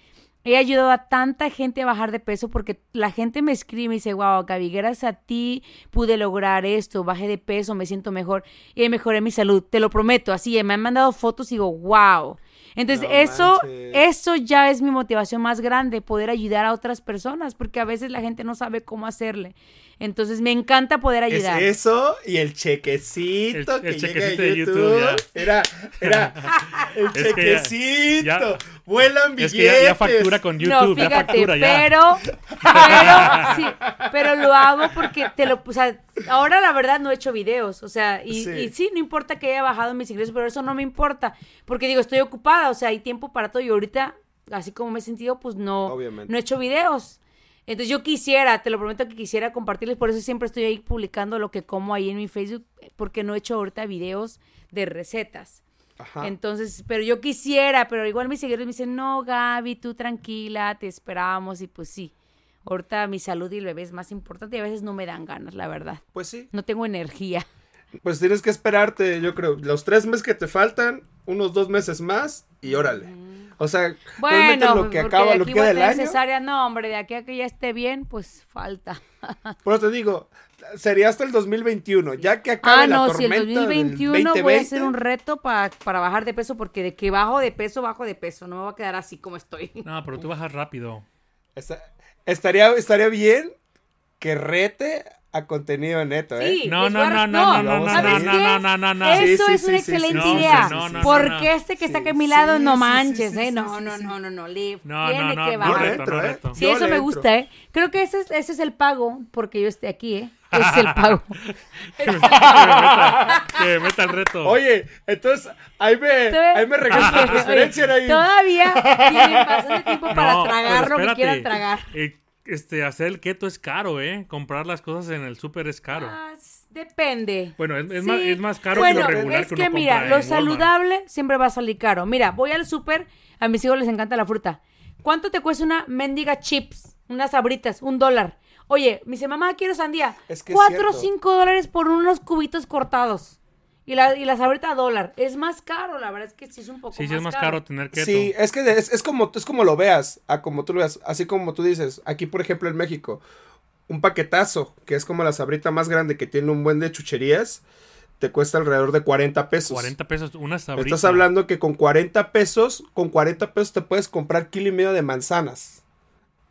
Speaker 3: He ayudado a tanta gente a bajar de peso porque la gente me escribe y me dice, wow, Gaby, gracias a ti pude lograr esto, bajé de peso, me siento mejor y mejoré mi salud, te lo prometo, así, me han mandado fotos y digo, wow. Entonces,
Speaker 1: No
Speaker 3: eso,
Speaker 1: manches.
Speaker 3: eso ya es mi motivación más grande, poder ayudar a otras personas, porque a veces la gente no sabe cómo hacerle. Entonces, me encanta poder
Speaker 1: Es
Speaker 3: ayudar.
Speaker 1: eso y el chequecito
Speaker 2: El-
Speaker 1: que
Speaker 2: el
Speaker 1: llega
Speaker 2: chequecito
Speaker 1: de
Speaker 2: de
Speaker 1: YouTube.
Speaker 2: YouTube, ya.
Speaker 1: Era, era el
Speaker 2: Es que ya-
Speaker 1: chequecito.
Speaker 2: ya-
Speaker 1: Vuelan
Speaker 2: Es
Speaker 1: billetes.
Speaker 2: que ya, ya factura con YouTube,
Speaker 3: no,
Speaker 2: ya
Speaker 3: fíjate,
Speaker 2: factura ya.
Speaker 3: pero, pero, sí, pero lo hago porque te lo, o sea, ahora la verdad no he hecho videos, o sea, y
Speaker 1: Sí.
Speaker 3: y sí, no importa que haya bajado mis ingresos, pero eso no me importa, porque digo, estoy ocupada, o sea, hay tiempo para todo y ahorita, así como me he sentido, pues no,
Speaker 1: Obviamente.
Speaker 3: no he hecho videos. Entonces yo quisiera, te lo prometo que quisiera compartirles, por eso siempre estoy ahí publicando lo que como ahí en mi Facebook, porque no he hecho ahorita videos de recetas.
Speaker 1: Ajá.
Speaker 3: Entonces, pero yo quisiera, pero igual mis seguidores me dicen, no, Gaby, tú tranquila, te esperamos. Y pues sí, ahorita mi salud y el bebé es más importante y a veces no me dan ganas, la verdad.
Speaker 1: Pues sí.
Speaker 3: No tengo energía.
Speaker 1: Pues tienes que esperarte, yo creo, los tres meses que te faltan, unos dos meses más y órale. O sea, realmente
Speaker 3: Bueno,
Speaker 1: lo que acaba,
Speaker 3: de
Speaker 1: lo
Speaker 3: aquí
Speaker 1: que queda
Speaker 3: a
Speaker 1: del año.
Speaker 3: cesárea, no, hombre, de aquí a que ya esté bien, pues falta.
Speaker 1: Por eso te digo, sería hasta el 2021, ya que acabe
Speaker 3: Ah,
Speaker 1: la
Speaker 3: no, si el
Speaker 1: tormenta
Speaker 3: 2021
Speaker 1: del
Speaker 3: voy a
Speaker 1: 2020,
Speaker 3: hacer un reto pa- para bajar de peso, porque de que bajo de peso, bajo de peso, no me voy a quedar así como estoy.
Speaker 2: No, pero tú bajas rápido.
Speaker 1: esta- estaría, estaría bien que rete a contenido neto, ¿eh?
Speaker 3: Sí,
Speaker 2: No, no, no, no, no, no, no,
Speaker 3: ¿sabes
Speaker 2: no, no, no, no,
Speaker 3: Eso
Speaker 1: sí,
Speaker 3: es una
Speaker 1: sí,
Speaker 3: excelente idea.
Speaker 2: No, no, no, no,
Speaker 3: porque
Speaker 2: no.
Speaker 3: este que está aquí a mi lado, no manches, ¿eh? No, no, no, no, no, le
Speaker 2: No,
Speaker 3: tiene
Speaker 2: no, no,
Speaker 3: que
Speaker 2: no
Speaker 3: bajar.
Speaker 1: ¿eh?
Speaker 3: Sí, eso me gusta, ¿eh? Creo que ese es, ese es el pago, porque yo esté aquí, ¿eh? Ese es el pago.
Speaker 2: Que me meta, que me meta el reto.
Speaker 1: Oye, entonces ahí me, ahí me regreso la transferencia ahí.
Speaker 3: Todavía tienen bastante tiempo para
Speaker 2: No,
Speaker 3: tragar lo que quieran tragar.
Speaker 2: Eh, este, hacer el keto es caro, ¿eh? Comprar las cosas en el súper es caro.
Speaker 3: Ah, depende.
Speaker 2: Bueno, es, es
Speaker 3: Sí.
Speaker 2: más, es más caro
Speaker 3: bueno,
Speaker 2: que lo regular
Speaker 3: es
Speaker 2: que,
Speaker 3: que,
Speaker 2: uno
Speaker 3: mira,
Speaker 2: compra
Speaker 3: lo
Speaker 2: en Walmart.
Speaker 3: saludable siempre va a salir caro. Mira, voy al súper, a mis hijos les encanta la fruta. ¿Cuánto te cuesta una mendiga chips? Unas sabritas, un dólar. Oye, me dice, mamá, quiero sandía.
Speaker 1: Es que es
Speaker 3: Cuatro o cinco dólares por unos cubitos cortados. Y la, y la sabrita dólar. Es más caro, la verdad es que sí es un poco
Speaker 2: Sí,
Speaker 3: más
Speaker 2: sí, es más caro tener keto.
Speaker 1: Sí, es que es, es como, es como lo veas, a como tú lo veas, así como tú dices, aquí por ejemplo en México, un paquetazo, que es como la sabrita más grande que tiene un buen de chucherías, te cuesta alrededor de 40 pesos.
Speaker 2: 40 pesos, una sabrita.
Speaker 1: Estás hablando que con 40 pesos, con 40 pesos te puedes comprar kilo y medio de manzanas.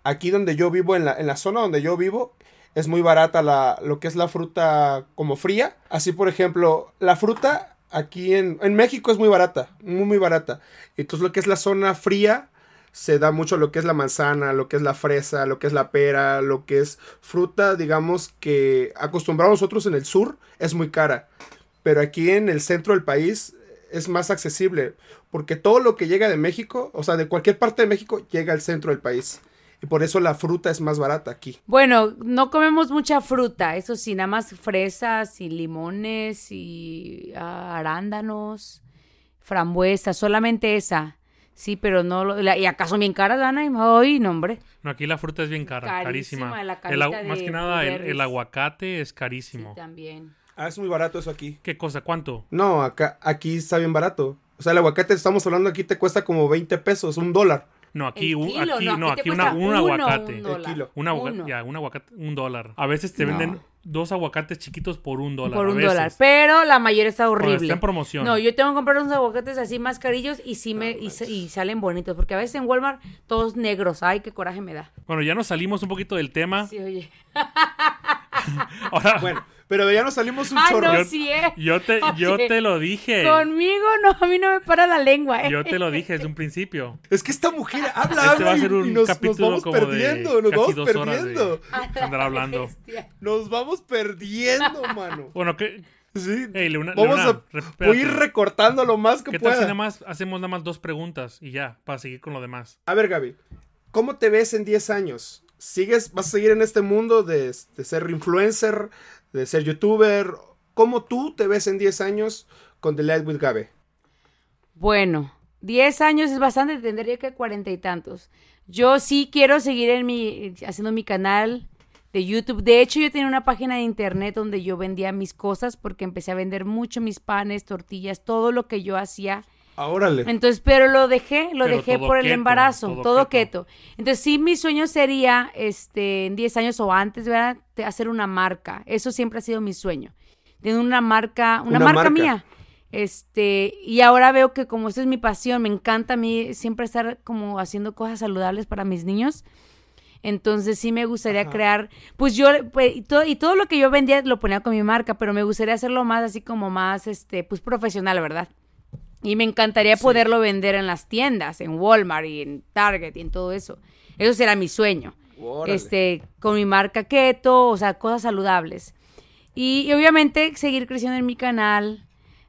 Speaker 1: Aquí donde yo vivo, en la, en la zona donde yo vivo, es muy barata la, lo que es la fruta como fría. Así, por ejemplo, la fruta aquí en, en México es muy barata, muy, muy barata. Entonces, lo que es la zona fría, se da mucho lo que es la manzana, lo que es la fresa, lo que es la pera, lo que es fruta, digamos, que acostumbramos nosotros en el sur, es muy cara. Pero aquí en el centro del país es más accesible, porque todo lo que llega de México, o sea, de cualquier parte de México, llega al centro del país. Y por eso la fruta es más barata aquí.
Speaker 3: Bueno, no comemos mucha fruta, eso sí, nada más fresas y limones y ah, arándanos, frambuesas, solamente esa. Sí, pero no lo, la- ¿Y acaso bien caras, Ana? Ay, no, hombre.
Speaker 2: No, aquí la fruta es bien cara,
Speaker 3: Carísima,
Speaker 2: carísima.
Speaker 3: la
Speaker 2: El agu-
Speaker 3: cajita
Speaker 2: más que nada, el, aguacate es
Speaker 3: Sí,
Speaker 2: carísimo.
Speaker 3: también.
Speaker 1: Ah, es muy barato eso aquí.
Speaker 2: ¿Qué cosa? ¿Cuánto?
Speaker 1: No, acá, aquí está bien barato. O sea, el aguacate, estamos hablando aquí, te cuesta como 20 pesos, un dólar.
Speaker 2: No, aquí, un,
Speaker 3: kilo,
Speaker 2: aquí,
Speaker 3: no,
Speaker 2: no,
Speaker 3: aquí
Speaker 2: una, un
Speaker 3: uno,
Speaker 2: aguacate.
Speaker 3: un dólar.
Speaker 1: kilo.
Speaker 2: Un aguacate,
Speaker 3: Uno.
Speaker 2: ya, un aguacate, un dólar. A veces te
Speaker 1: No.
Speaker 2: venden dos aguacates chiquitos por un dólar.
Speaker 3: Por
Speaker 2: a
Speaker 3: un
Speaker 2: veces.
Speaker 3: dólar. Pero la mayoría está horrible.
Speaker 2: está en promoción.
Speaker 3: No, yo tengo que comprar unos aguacates así más carillos y sí me y salen bonitos. Porque a veces en Walmart todos negros. Ay, qué coraje me da.
Speaker 2: Bueno, ya nos salimos un poquito del tema.
Speaker 3: Sí, oye.
Speaker 2: Ahora,
Speaker 1: Bueno, pero ya nos salimos un
Speaker 3: Ah,
Speaker 1: chorro.
Speaker 3: no,
Speaker 2: Yo-
Speaker 3: sí, eh.
Speaker 2: yo te, yo
Speaker 3: Oye,
Speaker 2: te lo dije.
Speaker 3: Conmigo no, a mí no me para la lengua, eh.
Speaker 2: Yo te lo dije desde un principio.
Speaker 1: Es que esta mujer habla,
Speaker 2: Este
Speaker 1: habla
Speaker 2: va a
Speaker 1: y,
Speaker 2: ser un
Speaker 1: y nos, vamos
Speaker 2: como de
Speaker 1: perdiendo, nos
Speaker 2: casi
Speaker 1: vamos perdiendo.
Speaker 2: de andar hablando.
Speaker 3: Bestia.
Speaker 1: Nos vamos perdiendo, mano.
Speaker 2: Bueno, ¿qué?
Speaker 1: Sí.
Speaker 2: Leona-
Speaker 1: Vamos
Speaker 2: Leona,
Speaker 1: a
Speaker 2: espérate.
Speaker 1: voy a ir recortando lo más que
Speaker 2: ¿Qué tal si
Speaker 1: pueda.
Speaker 2: nada más hacemos nada más dos preguntas y ya, para seguir con lo demás?
Speaker 1: A ver, Gaby, ¿cómo te ves en 10 años? ¿Sigues, vas a seguir en este mundo de, de ser influencer, de ser youtuber? ¿Cómo tú te ves en 10 años con The Light with Gaby?
Speaker 3: Bueno, 10 años es bastante, tendría que cuarenta y tantos. Yo sí quiero seguir en mi, haciendo mi canal de YouTube. De hecho, yo tenía una página de internet donde yo vendía mis cosas porque empecé a vender mucho mis panes, tortillas, todo lo que yo hacía.
Speaker 1: Órale.
Speaker 3: Entonces, pero lo dejé, lo
Speaker 2: Pero
Speaker 3: dejé por el
Speaker 2: keto,
Speaker 3: embarazo,
Speaker 2: todo
Speaker 3: todo,
Speaker 2: keto.
Speaker 3: keto. Entonces, sí, mi sueño sería, este, en 10 años o antes, ¿verdad? De hacer una marca. Eso siempre ha sido mi sueño. Tener una marca, una,
Speaker 1: Una
Speaker 3: marca,
Speaker 1: marca.
Speaker 3: mía. Este, y ahora veo que como esta es mi pasión, me encanta a mí siempre estar como haciendo cosas saludables para mis niños. Entonces sí me gustaría
Speaker 1: Ajá.
Speaker 3: crear, pues yo, pues, y, todo, y todo lo que yo vendía lo ponía con mi marca, pero me gustaría hacerlo más así como más, este, pues profesional, ¿verdad? Y me encantaría poderlo vender en las tiendas, en Walmart y en Target y en todo eso. Eso será mi sueño.
Speaker 1: Órale.
Speaker 3: Este, con mi marca keto, o sea, cosas saludables. Y, y obviamente seguir creciendo en mi canal.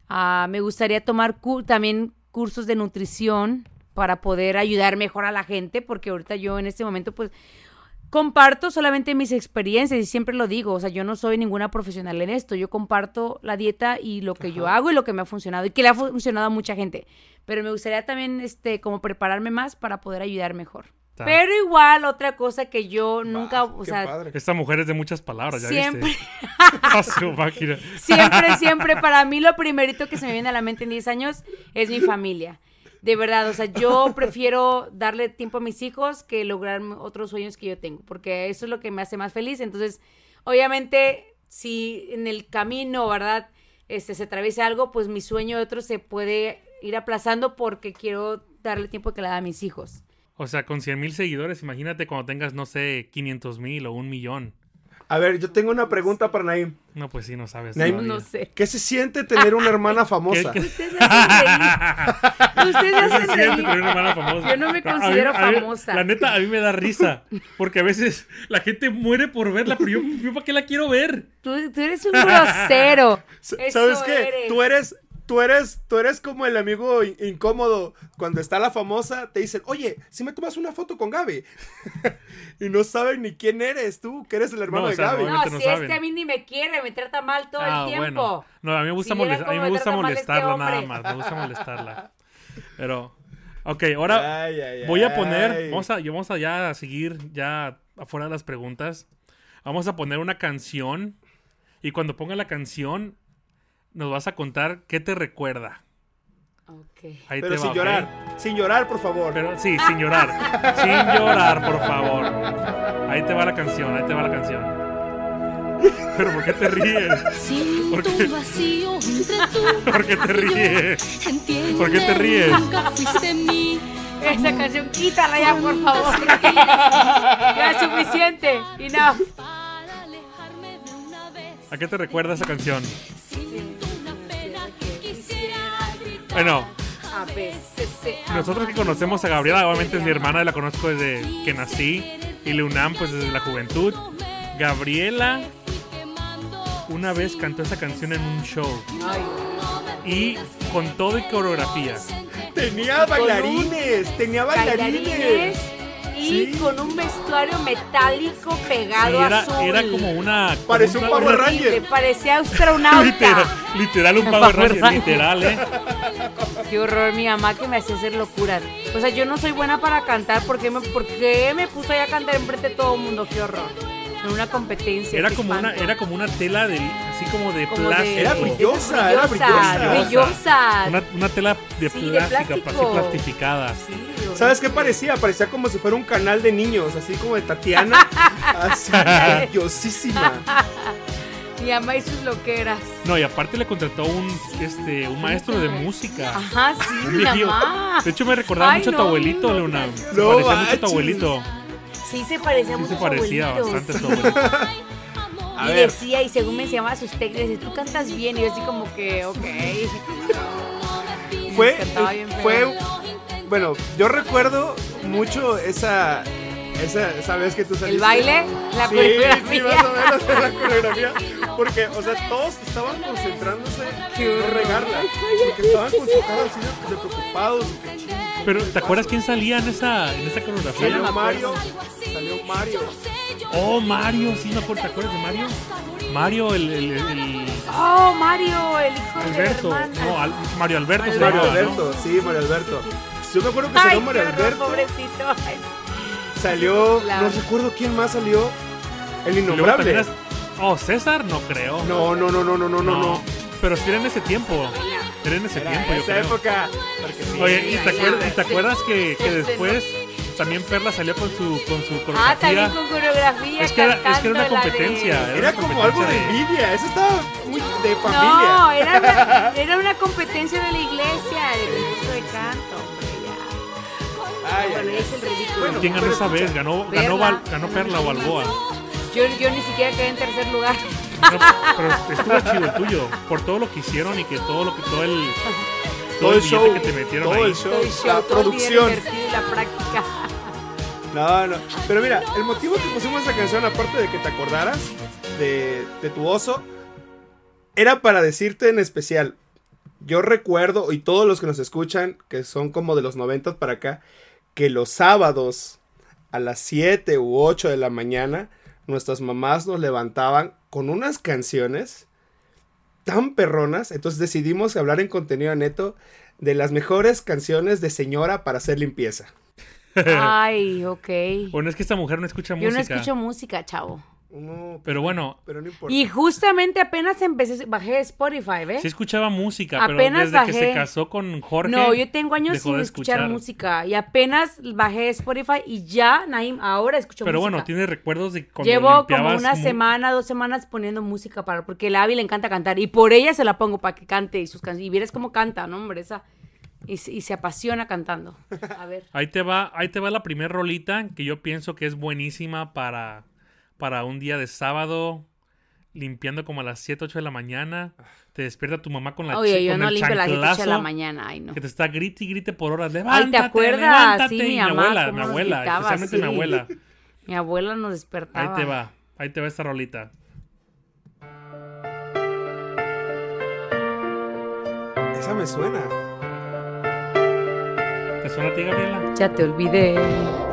Speaker 3: Ah, me gustaría tomar cu- también cursos de nutrición para poder ayudar mejor a la gente, porque ahorita yo en este momento pues comparto solamente mis experiencias y siempre lo digo, o sea, yo no soy ninguna profesional en esto, yo comparto la dieta y lo que yo hago y lo que me ha funcionado y que le ha funcionado a mucha gente, pero me gustaría también este como prepararme más para poder ayudar mejor.
Speaker 2: Ta.
Speaker 3: Pero igual otra cosa que yo nunca,
Speaker 1: Va,
Speaker 3: o sea,
Speaker 1: padre.
Speaker 2: Esta mujer es de muchas palabras, ya
Speaker 3: siempre
Speaker 2: viste.
Speaker 3: Siempre, siempre, para mí lo primerito que se me viene a la mente en 10 años es mi familia. De verdad, o sea, yo prefiero darle tiempo a mis hijos que lograr otros sueños que yo tengo, porque eso es lo que me hace más feliz. Entonces, obviamente, si en el camino, ¿verdad? Este, se atraviesa algo, pues mi sueño de otro se puede ir aplazando porque quiero darle tiempo que le da a mis hijos.
Speaker 2: O sea, con 100 mil seguidores, imagínate cuando tengas, no sé, 500 mil o un millón.
Speaker 1: A ver, yo tengo una pregunta para Naim.
Speaker 2: No, pues sí, no sabes.
Speaker 1: Naim.
Speaker 3: No sé.
Speaker 1: ¿Qué se siente tener una hermana famosa?
Speaker 2: ¿Qué- qué-
Speaker 3: Ustedes hacen reír. Ustedes me
Speaker 2: ¿Qué se
Speaker 3: hacen
Speaker 2: siente tener una hermana famosa?
Speaker 3: Yo no me
Speaker 2: A mí-
Speaker 3: considero
Speaker 2: a mí-
Speaker 3: famosa.
Speaker 2: La neta, a mí me da risa. Porque a veces la gente muere por verla, pero yo, yo ¿para qué la quiero ver?
Speaker 3: Tú, tú eres un grosero. Eso
Speaker 1: ¿Sabes qué?
Speaker 3: eres.
Speaker 1: Tú eres, tú eres, tú eres como el amigo in- incómodo. Cuando está la famosa, te dicen, oye, si me tomas una foto con Gaby. y no saben ni quién eres tú, que eres el hermano
Speaker 2: No, o
Speaker 1: de
Speaker 2: sea,
Speaker 1: Gaby.
Speaker 2: no,
Speaker 3: No, si es
Speaker 2: saben.
Speaker 3: que a mí ni me quiere, me trata mal todo
Speaker 2: ah,
Speaker 3: el tiempo.
Speaker 2: bueno. No, a mí me gusta,
Speaker 3: Si
Speaker 2: molest- a mí me
Speaker 3: me
Speaker 2: gusta
Speaker 3: este
Speaker 2: molestarla nada
Speaker 3: hombre.
Speaker 2: más. Me gusta molestarla. Pero, ok, ahora
Speaker 1: Ay, ay,
Speaker 2: voy a
Speaker 1: ay.
Speaker 2: poner, vamos a, vamos a ya a seguir ya afuera de las preguntas. Vamos a poner una canción y cuando ponga la canción nos vas a contar qué te recuerda.
Speaker 3: Ok.
Speaker 2: Ahí
Speaker 1: Pero
Speaker 2: te
Speaker 1: sin llorar, sin llorar, por favor.
Speaker 2: Pero sí, sin llorar. sin llorar, por favor. Ahí te va la canción, ahí te va la canción. Pero ¿por qué te ríes?
Speaker 4: Siento
Speaker 2: ¿Por qué?
Speaker 4: un vacío entre tú
Speaker 2: ¿Por qué te ríes?
Speaker 4: Entiende,
Speaker 2: ¿Por qué te ríes?
Speaker 4: Nunca fuiste
Speaker 3: Esa canción, quítala ya, por favor. ya es suficiente. Enough.
Speaker 2: ¿A qué te recuerda esa canción?
Speaker 4: Siento
Speaker 2: Bueno,
Speaker 3: A veces se
Speaker 2: nosotros que conocemos a Gabriela, obviamente es mi hermana y la conozco desde que nací. Y Leunam, pues desde la juventud. Gabriela una vez cantó esa canción en un show. Y con todo y coreografías.
Speaker 1: Tenía bailarines, tenía bailarines.
Speaker 3: Y
Speaker 1: Sí.
Speaker 3: con un vestuario metálico
Speaker 2: Sí,
Speaker 3: pegado
Speaker 2: era,
Speaker 3: azul.
Speaker 2: era como una. como
Speaker 1: Parecía un Power Ranger.
Speaker 3: parecía astronauta.
Speaker 2: Literal, literal un Power Ranger,
Speaker 3: Ranger.
Speaker 2: literal, ¿eh?
Speaker 3: Qué horror, mi mamá que me hacía hacer locuras. O sea, yo no soy buena para cantar. ¿Por qué me, por qué me puso ahí a cantar enfrente de todo el mundo? Qué horror. En una competencia.
Speaker 2: Era como una, era como una tela de, así como de
Speaker 3: Como
Speaker 2: plástico.
Speaker 3: de-
Speaker 1: Era brillosa, era brillosa.
Speaker 3: brillosa.
Speaker 2: Una, una tela de
Speaker 3: Sí, de
Speaker 2: plástica, así
Speaker 3: plástico.
Speaker 2: plastificada.
Speaker 3: Sí, horrible.
Speaker 1: ¿Sabes qué parecía? Parecía como si fuera un canal de niños, así como de Tatiana. así, brillosísima.
Speaker 3: Mi mamá y sus loqueras.
Speaker 2: No, y aparte le contrató un, este, un maestro de música.
Speaker 3: Ajá, sí, mi mamá.
Speaker 2: De hecho, me recordaba
Speaker 3: Ay,
Speaker 2: mucho a tu abuelito,
Speaker 3: no,
Speaker 2: Leona.
Speaker 3: no.
Speaker 2: Parecía mucho a tu abuelito.
Speaker 3: Sí se parecía
Speaker 2: Sí
Speaker 3: mucho
Speaker 2: se
Speaker 3: a
Speaker 2: parecía
Speaker 3: abuelito.
Speaker 2: bastante a tu abuelito.
Speaker 1: A
Speaker 3: y
Speaker 1: ver.
Speaker 3: decía, y según me enseñaba sus técnicas, tú cantas bien. Y yo así como que, ok.
Speaker 1: Fue,
Speaker 3: feo.
Speaker 1: fue, bueno, yo recuerdo mucho esa, esa, esa vez que tú saliste.
Speaker 3: ¿El baile? ¿La
Speaker 1: sí,
Speaker 3: coreografía?
Speaker 1: Sí, más o menos la coreografía. Porque, o sea, todos estaban concentrándose en no regarla. Porque estaban concentrados así de, preocupados. y que ching,
Speaker 2: Pero, ¿te acuerdas quién salía en esa, en esa coreografía?
Speaker 1: Salió Mario. Salió Mario.
Speaker 2: Oh, Mario, sí me acuerdo. ¿Te acuerdas de Mario? Mario, el, el, el- el-
Speaker 3: Oh, Mario, el hijo
Speaker 2: Alberto.
Speaker 3: de hermana.
Speaker 2: No, Al- Mario Alberto. se
Speaker 1: Mario
Speaker 2: llamaba, ¿no?
Speaker 1: Alberto, sí, Mario Alberto. Yo me acuerdo que salió Mario
Speaker 3: horror,
Speaker 1: Alberto.
Speaker 3: pobrecito. Ay,
Speaker 1: Salió,
Speaker 3: La-
Speaker 1: no recuerdo quién más salió. El innombrable.
Speaker 2: es- Oh, César, no creo.
Speaker 1: No, no, no, no, no, no, no, no.
Speaker 2: Pero sí era en ese tiempo. Era en ese
Speaker 1: Era
Speaker 2: tiempo, yo
Speaker 1: esa
Speaker 2: creo.
Speaker 1: época. Sí.
Speaker 2: Oye, ¿y te, acuerdas, y te
Speaker 3: sí.
Speaker 2: acuerdas que, que
Speaker 3: Sí,
Speaker 2: después también Perla salió con su, con su
Speaker 3: Ah, también
Speaker 2: coreografía?
Speaker 3: con coreografía.
Speaker 2: Es que era- es que era una
Speaker 3: la de-
Speaker 2: competencia, era
Speaker 1: Era
Speaker 2: una
Speaker 1: como algo de
Speaker 2: competencia
Speaker 1: envidia. Eso estaba muy de
Speaker 3: No,
Speaker 1: familia.
Speaker 3: era una, era una competencia de la iglesia, de concurso de canto.
Speaker 1: Ay,
Speaker 3: Bueno,
Speaker 1: ay,
Speaker 3: es el ridículo.
Speaker 1: Bueno,
Speaker 2: ¿Quién ganó esa vez? ¿Ganó,
Speaker 3: Perla.
Speaker 2: ganó, Val- ganó Perla o Balboa?
Speaker 3: Yo, yo ni siquiera quedé en tercer lugar.
Speaker 2: No, pero estuvo chido el tuyo. Por todo lo que hicieron y que todo lo que todo el
Speaker 1: Todo el
Speaker 2: billete
Speaker 1: show.
Speaker 2: que te metieron
Speaker 1: Todo
Speaker 2: ahí.
Speaker 1: el show.
Speaker 3: Todo el show,
Speaker 1: La
Speaker 3: todo el
Speaker 1: producción.
Speaker 3: invertido y la práctica.
Speaker 1: No, no. Pero mira, el motivo que pusimos esa canción, aparte de que te acordaras de, de tu oso, era para decirte en especial. Yo recuerdo, y todos los que nos escuchan, que son como de los 90 para acá, que los sábados a las 7 u 8 de la mañana, nuestras mamás nos levantaban con unas canciones tan perronas. Entonces decidimos hablar en contenido neto de las mejores canciones de señora para hacer limpieza.
Speaker 3: Ay, ok.
Speaker 2: Bueno, es que esta mujer no escucha
Speaker 3: Yo no
Speaker 2: música.
Speaker 3: escucho música, chavo.
Speaker 1: No,
Speaker 2: Pero bueno,
Speaker 1: pero no importa.
Speaker 3: Y justamente apenas empecé, bajé Spotify, ¿ves?
Speaker 2: sí escuchaba música,
Speaker 3: Apenas
Speaker 2: pero desde que
Speaker 3: bajé.
Speaker 2: se casó con Jorge.
Speaker 3: No, yo tengo años sin escuchar. música y apenas bajé Spotify y ya, Naim, ahora escucho
Speaker 2: Pero
Speaker 3: música.
Speaker 2: bueno, tiene recuerdos de cuando
Speaker 3: Llevo como una
Speaker 2: mu-
Speaker 3: semana, dos semanas poniendo música para porque a la Abby le encanta cantar y por ella se la pongo para que cante y sus canciones. Y vieras cómo canta, ¿no, hombre? Esa, y, se- y se apasiona cantando. A ver.
Speaker 2: Ahí te va, ahí te va la primer rolita que yo pienso que es buenísima para, para un día de sábado, limpiando como a las 7, 8 de la mañana. Te despierta tu mamá con la
Speaker 3: Oye, yo
Speaker 2: con
Speaker 3: no
Speaker 2: el
Speaker 3: limpio a las 7 de la mañana. Ay, no.
Speaker 2: Que te está grite y grite por horas. Levántate,
Speaker 3: Ay, ¿te acuerdas?
Speaker 2: levántate.
Speaker 3: Sí, mi
Speaker 2: abuela, mi abuela,
Speaker 3: gritaba,
Speaker 2: especialmente mi abuela.
Speaker 3: Mi abuela nos despertaba.
Speaker 2: Ahí te va, ahí te va esta rolita.
Speaker 1: Esa me suena.
Speaker 2: ¿Te suena a ti, Gabriela?
Speaker 3: Ya te olvidé.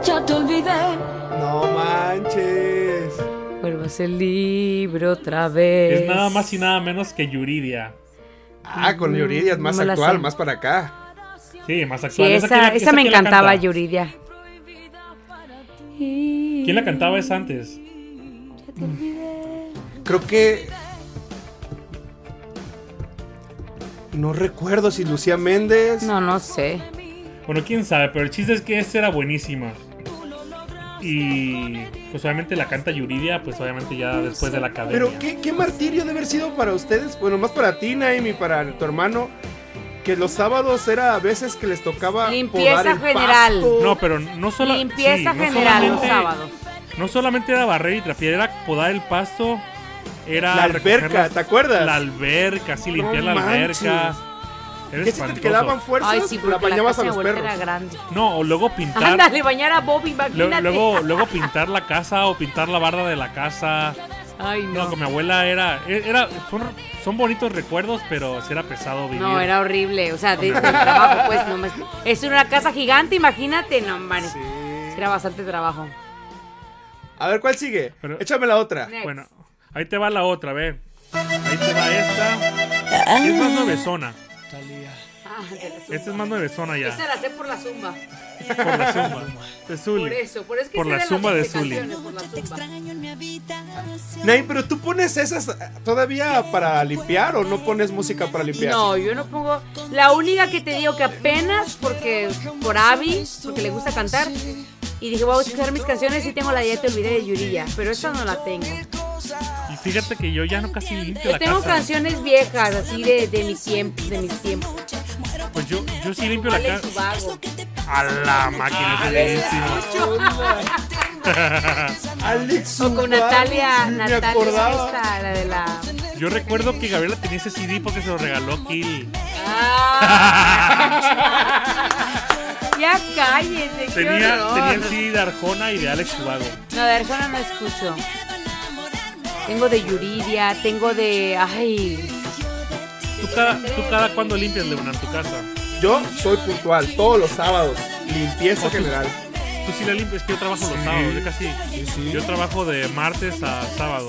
Speaker 4: Ya te olvidé.
Speaker 1: No manches.
Speaker 3: Vuelvas el libro otra vez.
Speaker 2: Es nada más y nada menos que Yuridia.
Speaker 1: Ah, con Yuridia es más
Speaker 3: No
Speaker 1: actual, más para acá.
Speaker 2: Sí, más
Speaker 3: Sí,
Speaker 2: actual.
Speaker 3: esa,
Speaker 2: quién la-
Speaker 3: esa me encantaba,
Speaker 2: canta?
Speaker 3: Yuridia.
Speaker 2: ¿Quién la cantaba esa antes?
Speaker 1: Creo que. No recuerdo si Lucía Méndez.
Speaker 3: No, no sé.
Speaker 2: Bueno, quién sabe, pero el chiste es que esta era buenísima. Y pues obviamente la canta Yuridia, pues obviamente ya después de la academia.
Speaker 1: Pero qué, qué martirio debe haber sido para ustedes. Bueno, más para ti, Naim, y para tu hermano. Que los sábados era a veces que les tocaba.
Speaker 3: Limpieza
Speaker 1: podar el
Speaker 3: general.
Speaker 1: pasto.
Speaker 2: No, pero no solo.
Speaker 3: Limpieza
Speaker 2: sí, no
Speaker 3: general los
Speaker 2: solamente-
Speaker 3: sábados.
Speaker 2: No solamente era barrer y trapear, era podar el pasto. Era
Speaker 1: La alberca,
Speaker 2: las-
Speaker 1: ¿te acuerdas?
Speaker 2: La alberca, sí,
Speaker 1: No
Speaker 2: limpiar la
Speaker 1: manches.
Speaker 2: alberca. Era
Speaker 1: ¿Qué si te quedaban fuerzas?
Speaker 3: Ay, sí,
Speaker 1: la
Speaker 3: porque la
Speaker 1: bañabas
Speaker 3: casa
Speaker 1: a
Speaker 3: de
Speaker 1: los perros.
Speaker 3: era grande.
Speaker 2: No, o luego pintar.
Speaker 3: Ándale, bañar a Bob,
Speaker 2: lo-
Speaker 3: imagínate.
Speaker 2: luego, luego pintar la casa o pintar la barda de la casa.
Speaker 3: Ay,
Speaker 2: No,
Speaker 3: no.
Speaker 2: con mi abuela era. era son, son bonitos recuerdos, pero sí era pesado vivir.
Speaker 3: No, era horrible. O sea, de, del trabajo, pues. No me... Es una casa gigante, imagínate. No, man.
Speaker 1: Sí.
Speaker 3: Era bastante trabajo.
Speaker 1: A ver, ¿cuál sigue?
Speaker 2: Pero-
Speaker 1: Échame la otra.
Speaker 3: Next.
Speaker 2: Bueno, ahí te va la otra, ve. Ahí te va esta. Es más nuevezona.
Speaker 3: Ah, la zumba.
Speaker 2: Esta es más nuevezona ya.
Speaker 3: Esa la sé por la zumba.
Speaker 2: Por la zumba. De Zully.
Speaker 3: Por eso, por eso que
Speaker 2: Por la zumba de
Speaker 3: zumba.
Speaker 1: Naim, pero tú pones esas todavía para limpiar o no pones música para limpiar?
Speaker 3: No, yo no pongo. La única que te digo que apenas, porque por Abby, porque le gusta cantar, y dije, voy a escuchar mis canciones y tengo la Ya te olvidé de Yuriya, pero esa no la tengo.
Speaker 2: Fíjate que yo ya no casi limpio
Speaker 3: Yo
Speaker 2: la
Speaker 3: tengo
Speaker 2: casa.
Speaker 3: canciones viejas, así de, de mi tiempo, de mis tiempos.
Speaker 2: Pues yo, yo sí limpio la
Speaker 3: Alex
Speaker 2: casa. A la máquina.
Speaker 1: Alex
Speaker 3: O con Natalia,
Speaker 1: me
Speaker 3: Natalia
Speaker 1: acordaba.
Speaker 3: esta, la de la...
Speaker 2: Yo recuerdo que Gabriela tenía ese CD porque se lo regaló Kill.
Speaker 3: Ah. ya cállese,
Speaker 2: Tenía, tenía el CD de Arjona y de Alex Ubago.
Speaker 3: No, de Arjona no escucho. Tengo de Yuridia, tengo de... Ay,
Speaker 2: ¿Tú cada, tú cada cuándo limpias, Leonardo, tu casa?
Speaker 1: Yo soy puntual, todos los sábados. Limpieza
Speaker 2: Oh,
Speaker 1: general.
Speaker 2: Tú sí la limpias, que yo trabajo los sábados, yo casi.
Speaker 1: Sí, sí.
Speaker 2: Yo trabajo de martes a sábado.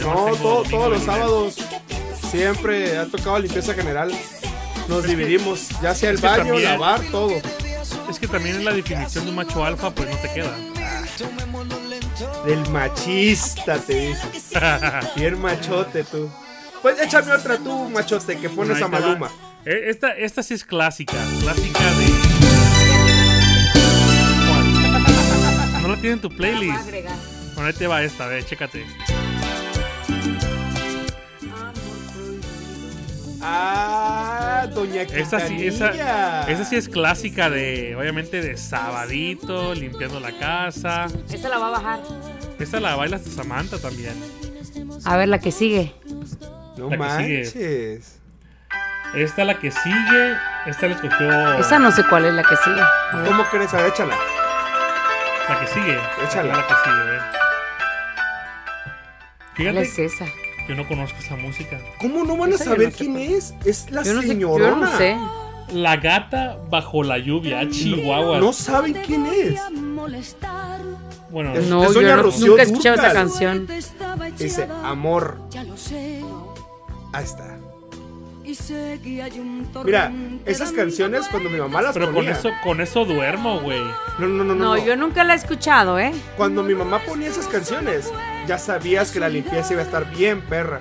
Speaker 1: No, todo- todos los sábados siempre ha tocado limpieza general. Nos dividimos, ya sea el baño,
Speaker 2: también-
Speaker 1: lavar, todo.
Speaker 2: Es que también en la definición de un macho alfa, pues no te queda.
Speaker 1: Del machista, te dices. Bien machote tú. Pues échame otra tú, machote, que pones a. Maluma.
Speaker 2: Eh, Esta, esta sí es clásica. Clásica de. No la tiene en tu playlist. Bueno, ahí te va esta, ve, chécate.
Speaker 1: Ah, doña
Speaker 2: Esa sí, esa,
Speaker 1: Quintanilla.
Speaker 2: esa sí es clásica de, obviamente, de sabadito, limpiando la casa.
Speaker 3: Esta la va a bajar.
Speaker 2: Esta la baila hasta Samantha también.
Speaker 3: A ver, la que sigue.
Speaker 1: No
Speaker 2: la que sigue.
Speaker 1: manches.
Speaker 2: Esta la que sigue, esta la escogió.
Speaker 3: Esa no sé cuál es la que sigue.
Speaker 1: ¿Cómo crees? A ver, échala.
Speaker 2: La que sigue.
Speaker 1: Échala.
Speaker 2: La que sigue.
Speaker 3: ¿Cuál es esa?
Speaker 2: Yo no conozco esa música.
Speaker 1: ¿Cómo no van a saber
Speaker 3: no
Speaker 1: quién es? Es la
Speaker 3: Yo no sé.
Speaker 1: señorona.
Speaker 3: Yo no sé.
Speaker 2: La gata bajo la lluvia, Chihuahua.
Speaker 1: No saben quién es.
Speaker 2: Bueno,
Speaker 1: Es-
Speaker 3: No,
Speaker 1: doña
Speaker 3: yo no-
Speaker 1: Rocío
Speaker 3: nunca he escuchado esa canción.
Speaker 1: Dice, amor.
Speaker 4: Ya lo sé.
Speaker 1: Ahí está.
Speaker 4: Y sé que hay un
Speaker 1: Mira, esas canciones cuando mi mamá las
Speaker 2: pero con
Speaker 1: ponía.
Speaker 2: eso, con eso duermo, güey.
Speaker 1: No, no, no, no,
Speaker 3: No,
Speaker 1: no.
Speaker 3: yo nunca la he escuchado, ¿eh?
Speaker 1: Cuando mi mamá ponía esas canciones, ya sabías que la limpieza iba a estar bien perra.